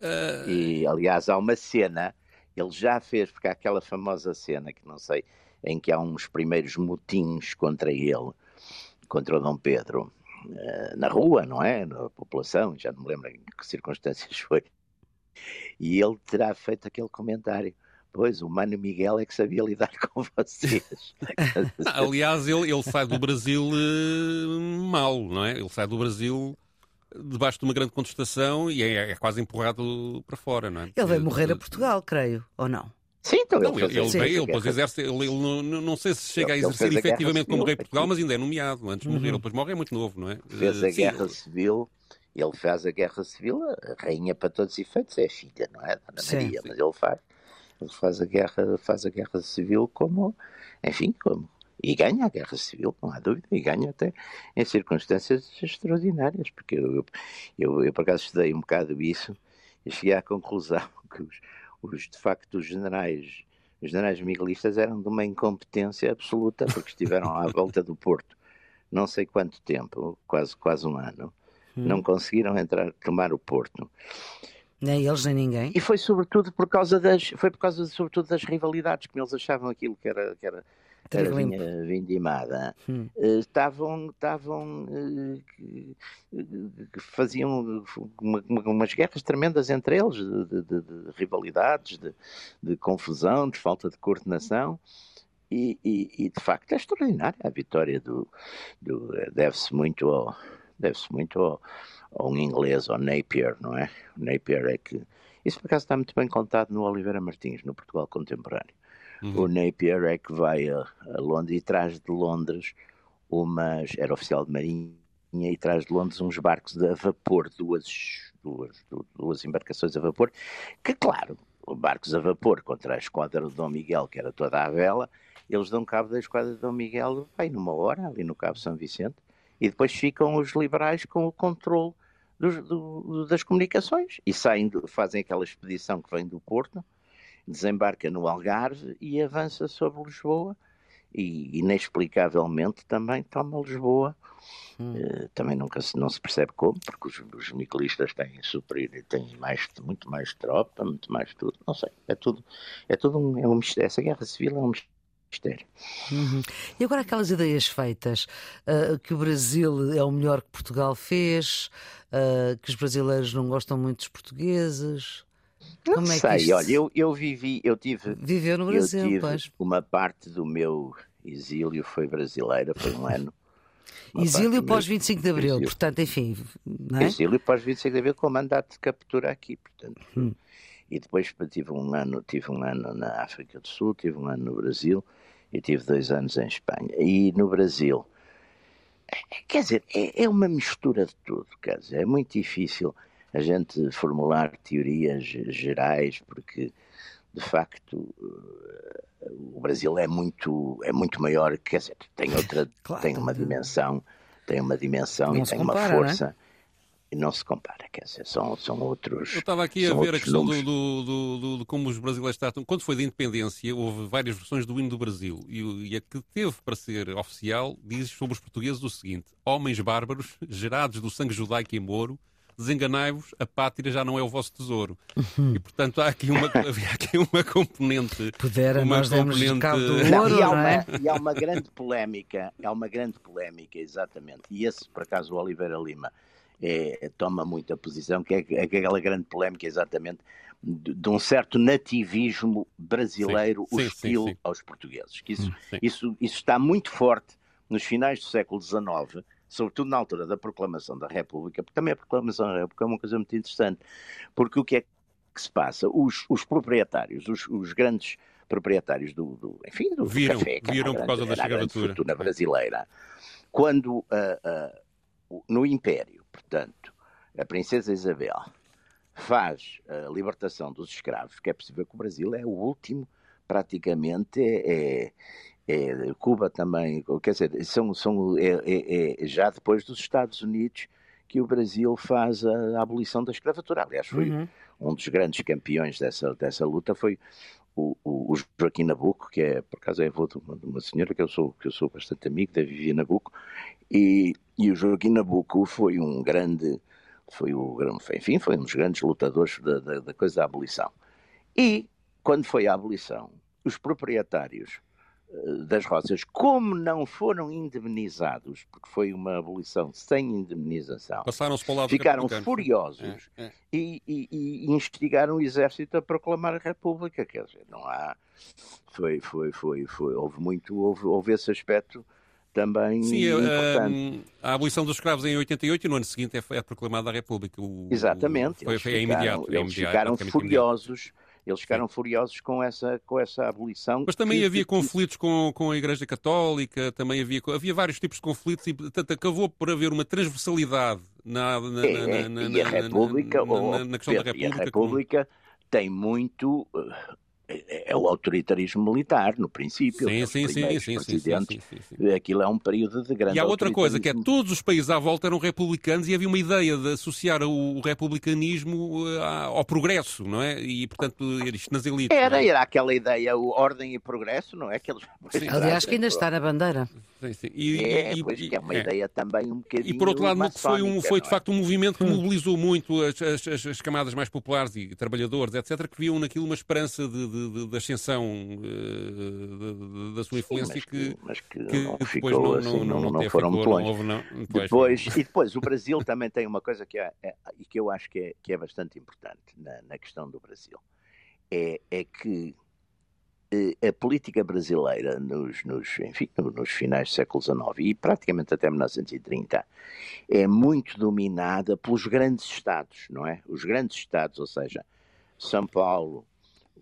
Speaker 2: Uh... E, aliás, há uma cena, ele já fez, porque há aquela famosa cena que não sei, em que há uns primeiros motins contra ele, contra o Dom Pedro, uh, na rua, não é? Na população, já não me lembro em que circunstâncias [laughs] foi. E ele terá feito aquele comentário. Pois, o Mano Miguel é que sabia lidar [laughs] com vocês. [laughs]
Speaker 3: Aliás, ele, ele sai do Brasil uh, mal, não é? Ele sai do Brasil debaixo de uma grande contestação e é, é quase empurrado para fora, não é?
Speaker 1: Ele vai morrer a Portugal, creio, ou não?
Speaker 2: Sim, então
Speaker 3: ele, ele, ele veio, ele depois exerce, ele, ele não, não, sei se chega a exercer efetivamente como rei de Portugal, mas ainda é nomeado antes de morrer. Uhum. Ele depois morre é muito novo, não é?
Speaker 2: Fez a Sim. guerra civil, ele faz a guerra civil, a rainha para todos os efeitos é a filha, não é? Dona Sim. Maria, mas ele faz, ele faz a guerra, faz a guerra civil como, enfim, como e ganha a guerra civil, não há dúvida, e ganha até em circunstâncias extraordinárias, porque eu, eu, eu por acaso estudei um bocado isso e cheguei à conclusão [laughs] que os, os de facto os generais, os generais miguelistas eram de uma incompetência absoluta, porque estiveram à volta do Porto não sei quanto tempo, quase, quase um ano, hum. não conseguiram entrar, tomar o Porto.
Speaker 1: Nem eles, nem ninguém.
Speaker 2: E foi sobretudo por causa das, foi por causa sobretudo das rivalidades, que eles achavam aquilo que era, que era era vinha vindimada, hum. Eh, estavam, estavam uh, faziam uma, umas guerras tremendas entre eles, de, de, de, de rivalidades, de, confusão, de falta de coordenação. E, e, e, de facto é extraordinária a vitória do, do deve-se muito ao deve-se muito ao, ao um inglês, ao Napier, não é? O Napier é que isso por acaso está muito bem contado no Oliveira Martins, no Portugal contemporâneo. Uhum. O Napier é que vai a, a, Londres e traz de Londres umas. Era oficial de marinha e traz de Londres uns barcos a vapor, duas, duas, duas embarcações a vapor, que, claro, barcos a vapor contra a esquadra de Dom Miguel, que era toda à vela, eles dão cabo da esquadra de Dom Miguel, vai numa hora, ali no Cabo São Vicente, e depois ficam os liberais com o controle dos, do, das comunicações e saem, fazem aquela expedição que vem do Porto desembarca no Algarve e avança sobre Lisboa e inexplicavelmente também toma Lisboa. Hum. Uh, também nunca se, não se percebe como, porque os, os miquilistas têm super, têm mais, muito mais tropa, muito mais tudo, não sei, é tudo, é tudo um, é um mistério. Essa guerra civil é um mistério.
Speaker 1: Uhum. E agora aquelas ideias feitas uh, que o Brasil é o melhor que Portugal fez, uh, que os brasileiros não gostam muito dos portugueses.
Speaker 2: Não Como sei, é que isto... olha, eu, eu vivi, eu tive.
Speaker 1: Viveu no Brasil,
Speaker 2: eu tive
Speaker 1: pois.
Speaker 2: Uma parte do meu exílio foi brasileira, foi um ano.
Speaker 1: Exílio pós 25 de Abril, exílio. portanto, enfim. É?
Speaker 2: Exílio pós 25 de Abril com mandato de captura aqui, portanto. Hum. E depois tive um ano, tive um ano na África do Sul, tive um ano no Brasil e tive dois anos em Espanha. E no Brasil, é, quer dizer, é, é uma mistura de tudo, quer dizer, é muito difícil a gente formular teorias gerais, porque de facto o Brasil é muito é muito maior, quer dizer, tem outra [laughs] claro, tem uma dimensão, tem uma dimensão não e tem compara, uma força. Não e não se compara, quer dizer, são, são outros.
Speaker 3: Eu estava aqui a ver a questão do, do, do, de como os brasileiros tratam. Quando foi da independência, houve várias versões do hino do Brasil e, e a que teve para ser oficial diz sobre os portugueses o seguinte: Homens bárbaros, gerados do sangue judaico e moro, desenganai-vos, a pátria já não é o vosso tesouro. Uhum. E, portanto, há aqui uma, [laughs] havia aqui uma componente...
Speaker 1: Pudera, uma nós componente... cabo do [laughs] ouro,
Speaker 2: e, há uma, é? e há uma grande polémica, há uma grande polémica, exatamente. E esse, por acaso, o Oliveira Lima é, toma muita posição, que é, é aquela grande polémica, exatamente, de, de um certo nativismo brasileiro sim, hostil sim, sim, aos portugueses. Que isso, hum, isso, isso está muito forte nos finais do século XIX, sobretudo na altura da proclamação da República, porque também a proclamação da República é uma coisa muito interessante, porque o que é que se passa? Os, os proprietários, os, os, grandes proprietários do, do enfim, do,
Speaker 3: viram,
Speaker 2: café,
Speaker 3: viram por causa da escravatura.
Speaker 2: fortuna brasileira, quando uh, uh, no Império, portanto, a princesa Isabel faz a libertação dos escravos, que é possível que o Brasil é o último, praticamente, é, é Cuba também, quer dizer, são, são, é, é, é, já depois dos Estados Unidos que o Brasil faz a, a abolição da escravatura. Aliás, foi uhum. um dos grandes campeões dessa, dessa luta foi o, o, o, Joaquim Nabuco, que é, por acaso, é avô de uma, de uma, senhora que eu sou, que eu sou bastante amigo, da Vivi Nabuco, e, e o Joaquim Nabuco foi um grande, foi o, enfim, foi um dos grandes lutadores da, da, da coisa da abolição. E, quando foi a abolição, os proprietários das roças, como não foram indemnizados, porque foi uma abolição sem indemnização, ficaram furiosos é, é. E, e, e, instigaram o exército a proclamar a República. Quer dizer, não há. Foi, foi, foi, foi. Houve muito, houve, houve esse aspecto também Sim, importante.
Speaker 3: A, a, abolição dos escravos em 88 e no ano seguinte é, é proclamada a República. O,
Speaker 2: Exatamente.
Speaker 3: O, foi, foi ficaram, imediato.
Speaker 2: Eles
Speaker 3: imediato,
Speaker 2: ficaram furiosos. Imediato eles ficaram furiosos com essa, com essa abolição.
Speaker 3: Mas também que, havia que, conflitos com, com a Igreja Católica, também havia, havia vários tipos de conflitos e, portanto, acabou por haver uma transversalidade na, na,
Speaker 2: na, na, a República, na, na questão da República. E a República tem muito uh, é, é o autoritarismo militar, no princípio.
Speaker 3: Sim, sim, sim, sim,
Speaker 2: presidentes. Sim, sim, sim, Aquilo é um período de grande
Speaker 3: E há outra coisa, que é todos os países à volta eram republicanos e havia uma ideia de associar o republicanismo eh, ao progresso, não é? E, portanto, isto nas elites.
Speaker 2: Era,
Speaker 3: é?
Speaker 2: era aquela ideia, o ordem e progresso, não é? Aqueles...
Speaker 1: Aliás, que ainda está na bandeira.
Speaker 2: Sim, sim. E, é, e, pois, que é uma é. ideia também um bocadinho.
Speaker 3: E por outro lado, foi, um, foi de é? facto um movimento que hum. mobilizou muito as, as, as, camadas mais populares e trabalhadores, etc., que viam naquilo uma esperança de, de, de ascensão uh, da sua influência
Speaker 2: sim,
Speaker 3: que,
Speaker 2: que, mas que, que não ficou não, assim, não, não, não foram muito longe. Não houve, depois, depois, e depois, o Brasil também tem uma coisa que, é, é, que eu acho que é, que é bastante importante na, na questão do Brasil. É, é que eh, a política brasileira nos, nos, enfim, nos finais do século XIX e praticamente até 1930 é muito dominada pelos grandes estados, não é? Os grandes estados, ou seja, São Paulo,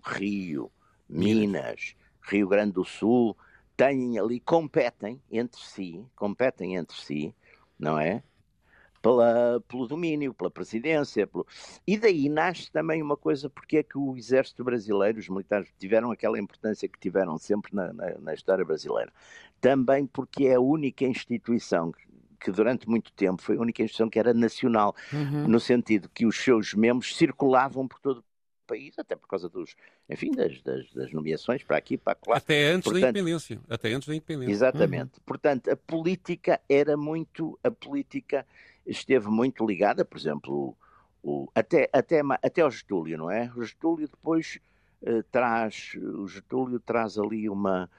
Speaker 2: Rio, Minas, Rio Grande do Sul, têm ali, competem entre si, competem entre si, não é? pela, pelo domínio, pela presidência. Pelo... E daí nasce também uma coisa, porque é que o exército brasileiro, os militares, tiveram aquela importância que tiveram sempre na, na, na história brasileira. Também porque é a única instituição que durante muito tempo foi a única instituição que era nacional, uhum. no sentido que os seus membros circulavam por todo o país, até por causa dos, enfim, das, das, das nomeações para aqui, para lá.
Speaker 3: Até antes Portanto, da independência. Até antes da independência.
Speaker 2: Exatamente. Uhum. Portanto, a política era muito, a política esteve muito ligada, por exemplo, o, até, até, até ao Getúlio, não é? O Getúlio depois uh, traz, o Getúlio traz ali uma,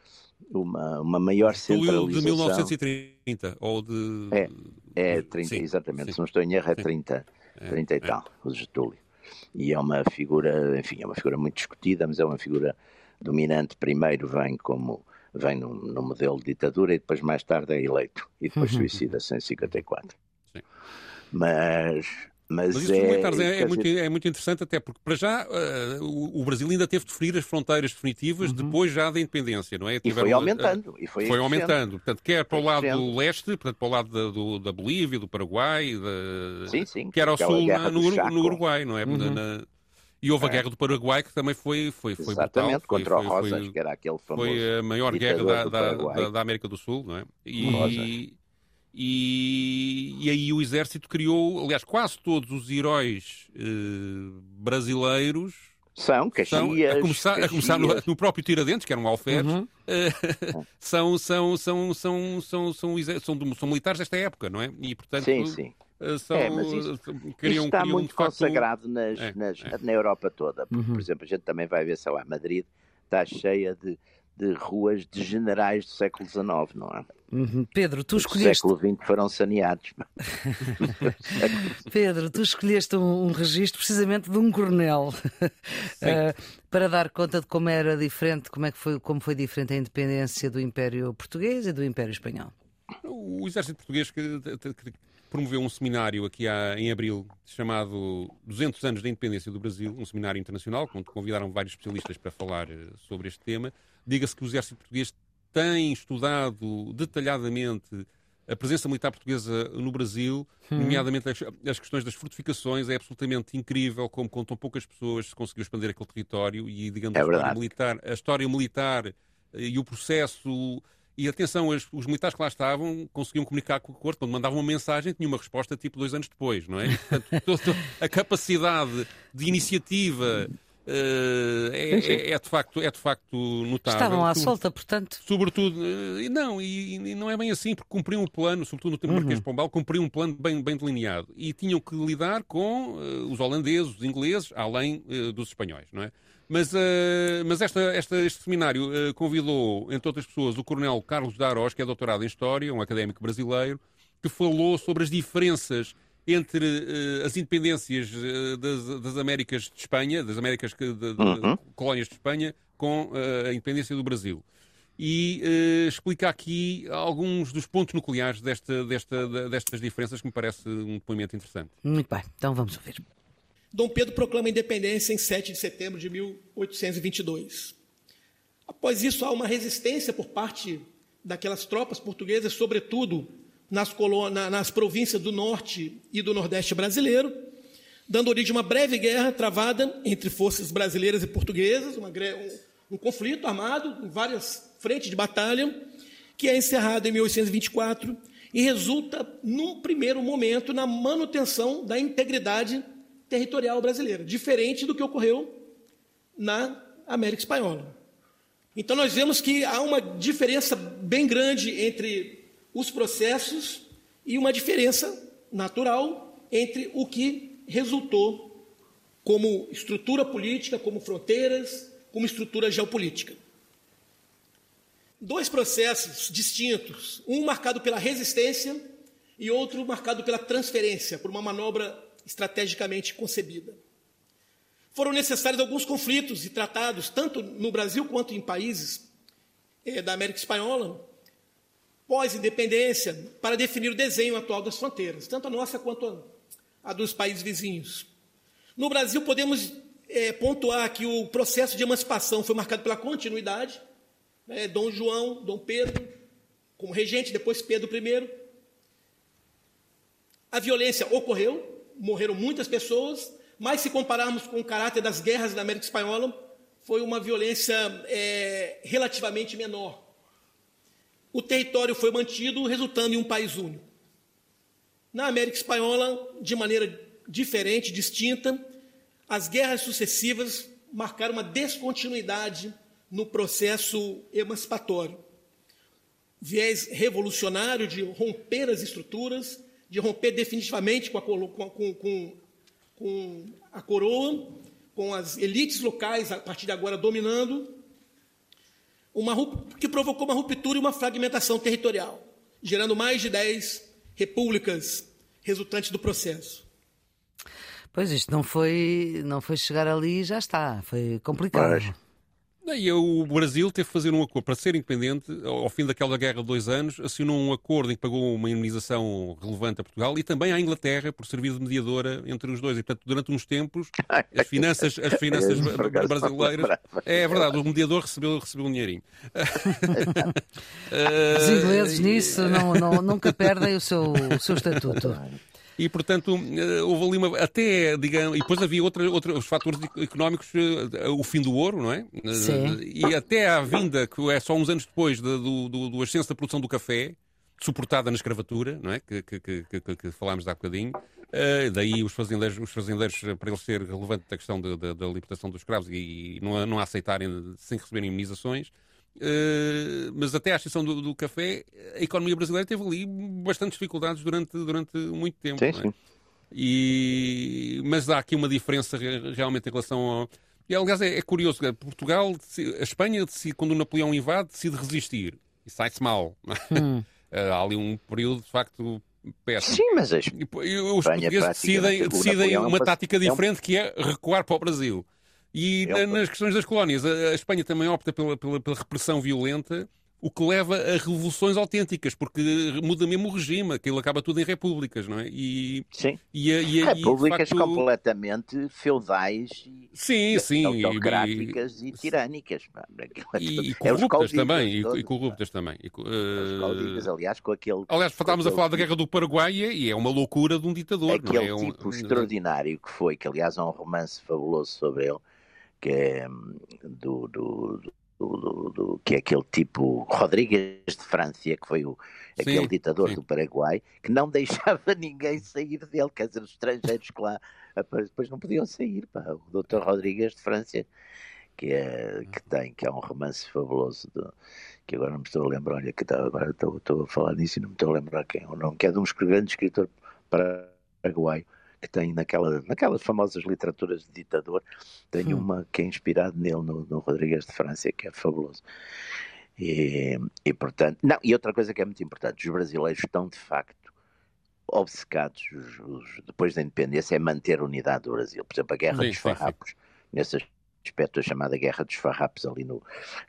Speaker 2: uma, uma maior centralização.
Speaker 3: de 1930, ou de...
Speaker 2: É, é 30, sim, exatamente, sim. se não estou em erro é 30, 30 é, e tal, é. o Getúlio. E é uma figura, enfim, é uma figura muito discutida, mas é uma figura dominante. Primeiro vem como vem no, modelo de ditadura e depois mais tarde é eleito e depois uhum. suicida-se em 54. Sim. Mas
Speaker 3: mas, Mas isso é, militares é, é, muito, é, muito, interessante, até porque, para já, uh, o, o, Brasil ainda teve de ferir as fronteiras definitivas uhum. depois já da independência, não é?
Speaker 2: Tiveram, e foi aumentando. Uh, e
Speaker 3: foi, foi aumentando. Portanto, quer para o lado do leste, portanto, para o lado da, do, da Bolívia, do Paraguai, da...
Speaker 2: sim, sim,
Speaker 3: quer ao sul na, no, no, Uruguai, não é? Uhum. Na, e houve a é. Guerra do Paraguai, que também foi, foi, foi
Speaker 2: Exatamente,
Speaker 3: brutal.
Speaker 2: contra foi, o Rosas, foi, que era aquele famoso
Speaker 3: Foi a maior guerra da, da, da, da, América do Sul, não é? E, e, e, aí o exército criou, aliás, quase todos os heróis eh, brasileiros
Speaker 2: são Caxias,
Speaker 3: a começar, Caxias. A começar no, no, próprio Tiradentes, que era um alferes, uhum. uh, [laughs] são, são, são, são, são, são, são, são, militares desta época, não é? E, portanto,
Speaker 2: sim, sim. Uh, são, é, mas isso, queriam, está queriam, muito facto, consagrado nas, é, nas, é. na Europa toda. Porque, uhum. Por exemplo, a gente também vai ver, sei lá, Madrid está cheia de de ruas de generais do século XIX, não é?
Speaker 1: Uhum. Pedro, tu escolheste.
Speaker 2: No século XX foram saneados. [laughs]
Speaker 1: Pedro, tu escolheste um, um registro precisamente de um coronel [laughs] uh, para dar conta de como era diferente, como, é que foi, como foi diferente a independência do Império Português e do Império Espanhol.
Speaker 3: O exército português que, que promoveu um seminário aqui há, em abril chamado 200 anos da independência do Brasil, um seminário internacional, onde convidaram vários especialistas para falar eh, sobre este tema. Diga-se que o exército português tem estudado detalhadamente a presença militar portuguesa no Brasil, hum. nomeadamente as, as, questões das fortificações, é absolutamente incrível como com tão poucas pessoas se conseguiu expandir aquele território e, digamos,
Speaker 2: é
Speaker 3: a, história militar, a história militar e o processo. E atenção, os, os, militares que lá estavam conseguiam comunicar com o corpo, quando mandavam uma mensagem, tinha uma resposta tipo dois anos depois, não é? portanto, [laughs] a capacidade de iniciativa Uh, é, é, é, de facto, é de facto notável.
Speaker 1: Estavam à solta, portanto.
Speaker 3: Sobretudo, uh, não, e, e, não é bem assim, porque cumpriam um plano, sobretudo no tempo uhum. do Marquês de Pombal, cumpriam um plano bem, bem delineado. E tinham que lidar com uh, os holandeses, os ingleses, além dos espanhóis, não é? Mas, mas esta, esta, este seminário convidou, entre outras pessoas, o coronel Carlos Darós, que é doutorado em História, um académico brasileiro, que falou sobre as diferenças entre uh, as independências uh, das, das, Américas de Espanha, das Américas de, de, uhum. colónias de Espanha, com uh, a independência do Brasil. E explica aqui alguns dos pontos nucleares desta, desta, destas diferenças que me parece um depoimento interessante.
Speaker 1: Muito bem, então vamos ouvir.
Speaker 4: Dom Pedro proclama a independência em 7 de setembro de 1822. Após isso, há uma resistência por parte daquelas tropas portuguesas, sobretudo nas, nas províncias do norte e do nordeste brasileiro, dando origem a uma breve guerra travada entre forças brasileiras e portuguesas, uma, um, um conflito armado em várias frentes de batalha, que é encerrado em 1824 e resulta, num primeiro momento, na manutenção da integridade territorial brasileira, diferente do que ocorreu na América Espanhola. Então, nós vemos que há uma diferença bem grande entre os processos e uma diferença natural entre o que resultou como estrutura política, como fronteiras, como estrutura geopolítica. Dois processos distintos, um marcado pela resistência e outro marcado pela transferência, por uma manobra estrategicamente concebida. Foram necessários alguns conflitos e tratados, tanto no Brasil quanto em países eh, da América Espanhola, pós-independência para definir o desenho atual das fronteiras, tanto a nossa quanto a, a dos países vizinhos. No Brasil, podemos é, pontuar que o processo de emancipação foi marcado pela continuidade. Né, Dom João, Dom Pedro, como regente, depois Pedro I. A violência ocorreu, morreram muitas pessoas, mas se compararmos com o caráter das guerras da América Espanhola, foi uma violência é, relativamente menor o território foi mantido, resultando em um país único. Na América Espanhola, de maneira diferente, distinta, as guerras sucessivas marcaram uma descontinuidade no processo emancipatório. Viés revolucionário de romper as estruturas, de romper definitivamente com a, com, com, com a coroa, com as elites locais a partir de agora dominando, uma, que provocou uma ruptura e uma fragmentação territorial, gerando mais de 10 repúblicas resultantes do processo.
Speaker 1: Pois isto não foi, não foi chegar ali e já está. Foi complicado. Mas...
Speaker 3: E o Brasil teve que fazer um acordo para ser independente, ao fim daquela guerra de dois anos, assinou um acordo em que pagou uma indemnização relevante a Portugal e também à Inglaterra por servir de mediadora entre os dois. E, portanto, durante uns tempos, as finanças, as [laughs] finanças brasileiras. É verdade, o mediador recebeu, recebeu um dinheirinho. [laughs]
Speaker 1: Os ingleses nisso não, não, nunca perdem o seu, o seu estatuto.
Speaker 3: E, portanto, eh, houve ali uma. Até, digamos. E depois havia outra, outra, os fatores económicos, eh, o fim do ouro, não é?
Speaker 1: Sim.
Speaker 3: E até à vinda, que é só uns anos depois do, do, do ascenso da produção do café, suportada na escravatura, não é? Que, que, que, que, falámos há bocadinho. Uh, daí os fazendeiros, os fazendeiros, para ele ser relevante a questão da libertação dos escravos e, e não, não aceitarem sem receberem imunizações. Uh, mas até à exceção do, do, café, a economia brasileira teve ali bastantes dificuldades durante, durante muito tempo. Sim, é? sim. E, mas há aqui uma diferença realmente em relação ao. E, aliás, é, é curioso, Portugal, a Espanha, quando o Napoleão invade, decide resistir. E sai-se mal. Hum. [laughs] há ali um período, de facto, péssimo.
Speaker 2: Sim, mas
Speaker 3: as... os portugueses decidem, decidem uma tática diferente, que é recuar para o Brasil. E é nas questões das colónias, a Espanha também opta pela, pela, pela, repressão violenta, o que leva a revoluções autênticas, porque muda mesmo o regime, aquilo acaba tudo em repúblicas, não é?
Speaker 2: E, sim. E, e, repúblicas facto... completamente feudais e,
Speaker 3: sim, sim,
Speaker 2: autocráticas e, e tirânicas.
Speaker 3: E, é corruptas também, e, corruptas também. E,
Speaker 2: uh... aliás, com aquele...
Speaker 3: Aliás, estávamos a falar da Guerra do Paraguai e é uma loucura de um ditador.
Speaker 2: Aquele
Speaker 3: é?
Speaker 2: tipo um... extraordinário que foi, que aliás há um romance fabuloso sobre ele, que é do, do, do, do, que é aquele tipo Rodrigues de França, que foi o, aquele sim, ditador sim. do Paraguai, que não [laughs] deixava ninguém sair dele, quer dizer, os estrangeiros que lá depois não podiam sair. Pá. O doutor Rodrigues de França, que, é, que tem, que é um romance fabuloso, de, que agora não me estou a lembrar, olha, que tá, agora estou, estou a falar nisso e não me estou a lembrar quem é o nome, que é de um grande escritor paraguaio que tem naquela, naquelas famosas literaturas de ditador, tem hum. uma que é inspirada nele, no, no Rodrigues de França, que é fabuloso. E, e, portanto, não, e outra coisa que é muito importante, os brasileiros estão de facto obcecados, os, os, depois da independência, é manter a unidade do Brasil. Por exemplo, a Guerra sim, dos Farrapos, nesse aspecto, a chamada Guerra dos Farrapos ali no,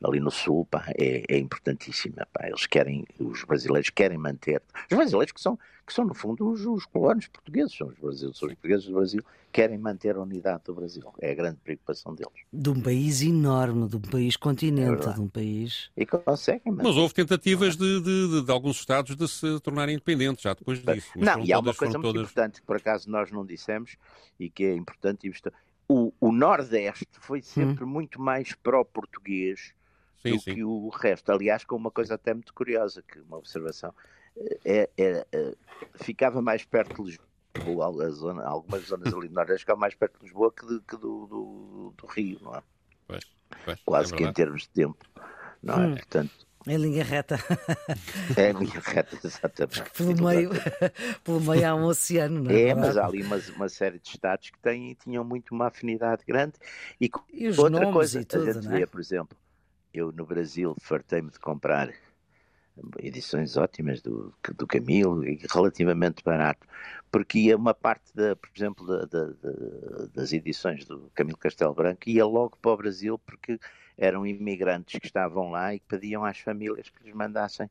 Speaker 2: ali no Sul, pá, é, é importantíssima. Pá. Eles querem, os brasileiros querem manter, os brasileiros que são que são, no fundo, os, os colonos portugueses, são os, Brasil, são os portugueses do Brasil, querem manter a unidade do Brasil. É a grande preocupação deles.
Speaker 1: De um país enorme, de um país continente, é de um país.
Speaker 2: E conseguem.
Speaker 3: Mas, mas houve tentativas de, de, de, de, alguns Estados de se tornarem independentes já depois disso.
Speaker 2: não, e há uma coisa muito todas... importante que por acaso nós não dissemos e que é importante. O, o Nordeste foi sempre hum. muito mais pró-português do sim. que o resto. Aliás, com uma coisa até muito curiosa, que uma observação é, é, é, ficava mais perto de Lisboa, a zona, algumas zonas ali do Nordeste ficavam mais perto de Lisboa que, de, que do, do, do, Rio, não é?
Speaker 3: Pois, pois,
Speaker 2: Quase
Speaker 3: é
Speaker 2: que em termos de tempo, não é? Hum. Portanto,
Speaker 1: é linha reta.
Speaker 2: É linha reta, [laughs] exatamente.
Speaker 1: Porque pelo meio, [laughs] pelo meio há um oceano, não é?
Speaker 2: É, mas há ali uma, uma série de estados que têm, tinham muito uma afinidade grande. E,
Speaker 1: e outra coisa, tudo, a
Speaker 2: gente
Speaker 1: é?
Speaker 2: vê, por exemplo, eu no Brasil fartei-me de comprar edições ótimas do, do Camilo e relativamente barato, porque ia uma parte, da, por exemplo, da, da, das edições do Camilo Castelo Branco ia logo para o Brasil porque eram imigrantes que estavam lá e que pediam às famílias que lhes mandassem.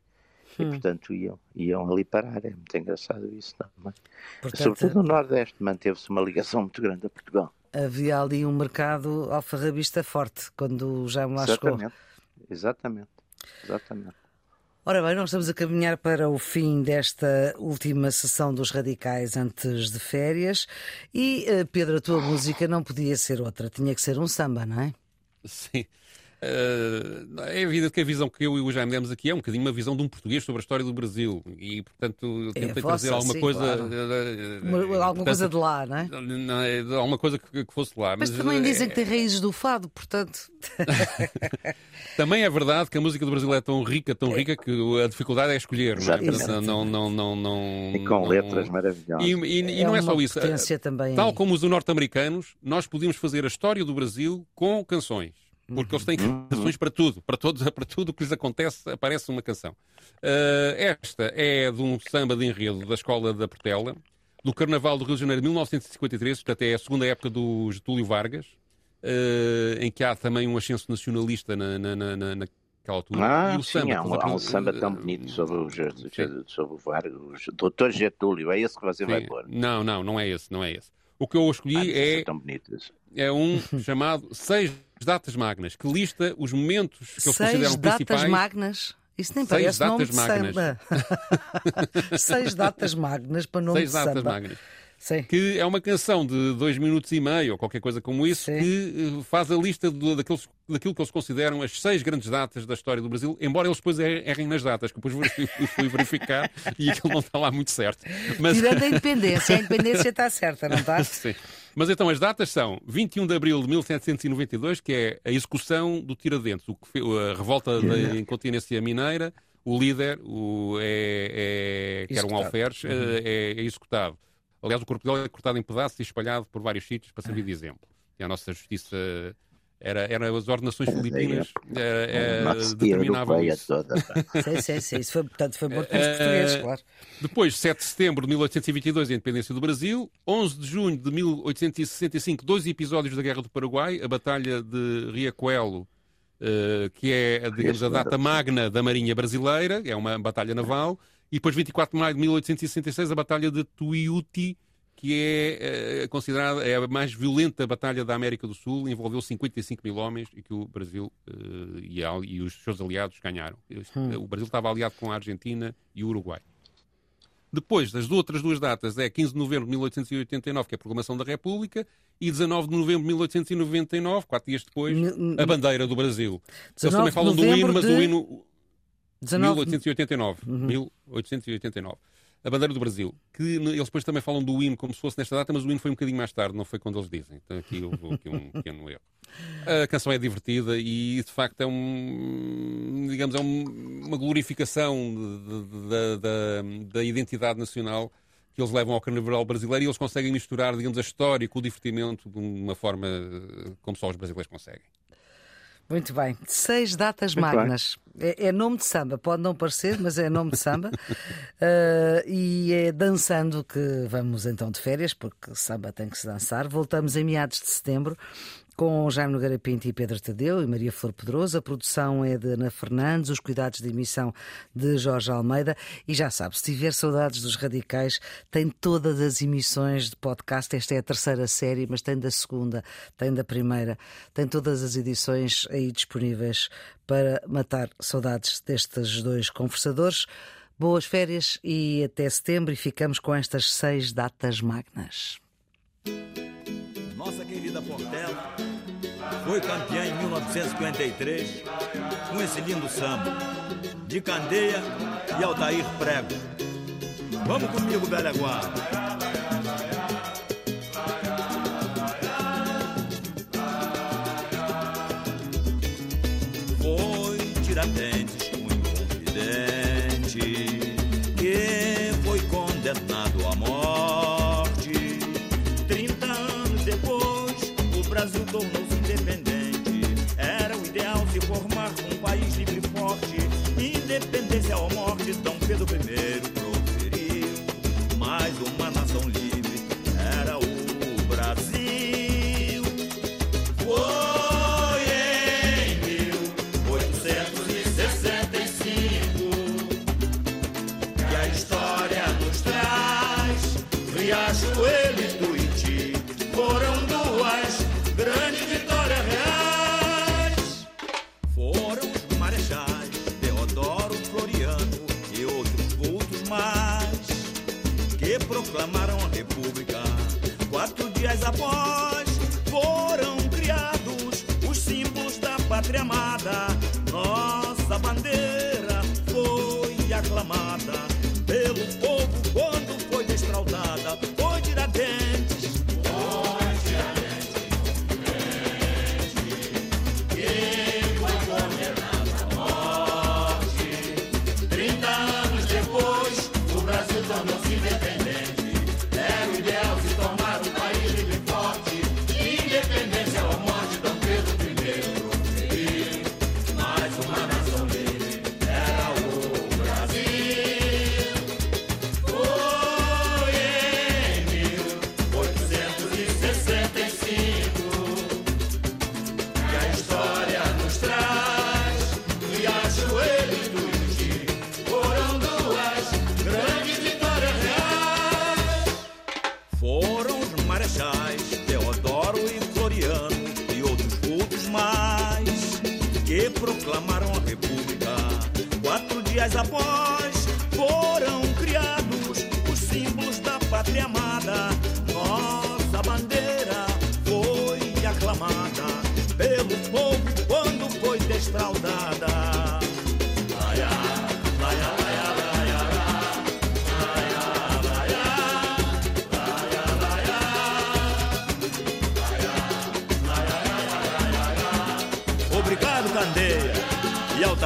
Speaker 2: Hum. E, portanto, iam, iam ali parar. É muito engraçado isso também. Portanto, Sobretudo no Nordeste, manteve-se uma ligação muito grande a Portugal.
Speaker 1: Havia ali um mercado alfarrabista forte quando já lá
Speaker 2: Exatamente.
Speaker 1: chegou.
Speaker 2: Exatamente. Exatamente.
Speaker 1: Ora bem, nós estamos a caminhar para o fim desta última sessão dos Radicais antes de férias e, eh, Pedro, a tua música não podia ser outra, tinha que ser um samba, não é?
Speaker 3: Sim. Uh, é evidente que a visão que eu e o Jaime demos aqui é um bocadinho uma visão de um português sobre a história do Brasil e, portanto, tentei é trazer alguma sim, coisa.
Speaker 1: Claro. Uh, alguma portanto, coisa de lá, não é? Não,
Speaker 3: é alguma coisa que, que fosse lá.
Speaker 1: Mas, mas também dizem que tem raízes do fado, portanto. [laughs]
Speaker 3: também é verdade que a música do Brasil é tão rica, tão rica, que a dificuldade é escolher, não é? Não, não, não, não,
Speaker 2: e com letras maravilhosas.
Speaker 3: E, e, e
Speaker 1: é
Speaker 3: não é só isso.
Speaker 1: Também.
Speaker 3: Tal como os norte-americanos, nós podíamos fazer a história do Brasil com canções. Porque eles têm uhum. canções para tudo, para, todos, [laughs] para tudo o que lhes acontece, aparece uma canção. Uh, esta é de um samba de enredo da Escola da Portela, no Carnaval do Rio de Janeiro de 1953, portanto é a segunda época do Getúlio Vargas, uh, em que há também um ascenso nacionalista na, na, na, na naquela altura.
Speaker 2: Ah, e o sim, samba, há, um, há um samba tão bonito sobre o, sobre o Vargas, o Doutor Getúlio, é esse que você sim. vai pôr?
Speaker 3: Não, não, não é esse, não é esse. O que eu escolhi ah, é, é, é um [laughs] chamado Seis Datas Magnas, que lista os momentos que eles consideram
Speaker 1: principais.
Speaker 3: Seis datas
Speaker 1: magnas? Isso nem Seis parece nome de magnas. samba. [laughs] Seis datas magnas para nome
Speaker 3: Seis
Speaker 1: de
Speaker 3: samba. Seis datas magnas. Sim. que é uma canção de dois minutos e meio, ou qualquer coisa como isso, Sim. que eh, faz a lista de, daqueles, daquilo que eles consideram as seis grandes datas da história do Brasil, embora eles depois er, errem nas datas, que depois fui verificar [laughs] e aquilo não está lá muito certo.
Speaker 1: Mas... Tirando a [laughs] independência, a independência está certa, não está?
Speaker 3: Sim. Mas então as datas são 21 de abril de 1792, que é a execução do Tiradentes, o que foi, a revolta da incontinência mineira, o líder, o, é, é, que era um alferes, uhum. é, é executado. Aliás, o corpo dele é cortado em pedaços e espalhado por vários sítios para servir de exemplo. E a nossa justiça era, era as ordenações filipinas era, era, determinavam isso.
Speaker 1: Toda, [laughs] sim, sim, sim. Isso foi, portanto, foi morto pelos portugueses, claro.
Speaker 3: Depois, 7 de setembro de 1822, a independência do Brasil. 11 de junho de 1865, dois episódios da Guerra do Paraguai. A Batalha de Riachuelo, uh, que é, digamos, a data magna da Marinha Brasileira. É uma batalha naval. E depois, 24 de maio de 1866, a Batalha de Tuiuti, que é, é considerada é a mais violenta batalha da América do Sul, envolveu 55 mil homens e que o Brasil uh, e, a, e, os seus aliados ganharam. Hum. O Brasil estava aliado com a Argentina e o Uruguai. Depois, das outras duas datas, é 15 de novembro de 1889, que é a Proclamação da República, e 19 de novembro de 1899, quatro dias depois, a bandeira do Brasil. Eles também falam do hino, mas de... o hino 19... 1889. Uhum. 1889. A bandeira do Brasil. Que eles depois também falam do hino como se fosse nesta data, mas o hino foi um bocadinho mais tarde, não foi quando eles dizem. Então aqui houve aqui um [laughs] pequeno erro. A canção é divertida e de facto é um, digamos, é um, uma glorificação da, da, da identidade nacional que eles levam ao carnaval brasileiro e eles conseguem misturar, digamos, a história com o divertimento de uma forma como só os brasileiros conseguem.
Speaker 1: Muito bem. Seis datas Muito magnas. É, é, nome de samba, pode não parecer, mas é nome de samba. uh, [laughs] e é dançando que vamos então de férias, porque samba tem que se dançar. Voltamos em meados de setembro com Jaime Nogueira Pinto e Pedro Tadeu e Maria Flor Pedroso. A produção é de Ana Fernandes, os cuidados de emissão de Jorge Almeida. E já sabe, se tiver saudades dos radicais, tem todas as emissões de podcast. Esta é a terceira série, mas tem da segunda, tem da primeira, tem todas as edições aí disponíveis para matar saudades destes dois conversadores. Boas férias e até setembro e ficamos com estas seis datas magnas.
Speaker 5: Nossa querida Portela foi campeã em 1953 com esse lindo samba de Candeia e Altair Prego. Vamos comigo, velha guarda. Pedro I proferiu. Mais uma nação livre dias após foram criados os símbolos da pátria amada. Nossa bandeira foi aclamada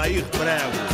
Speaker 5: Altair Prego.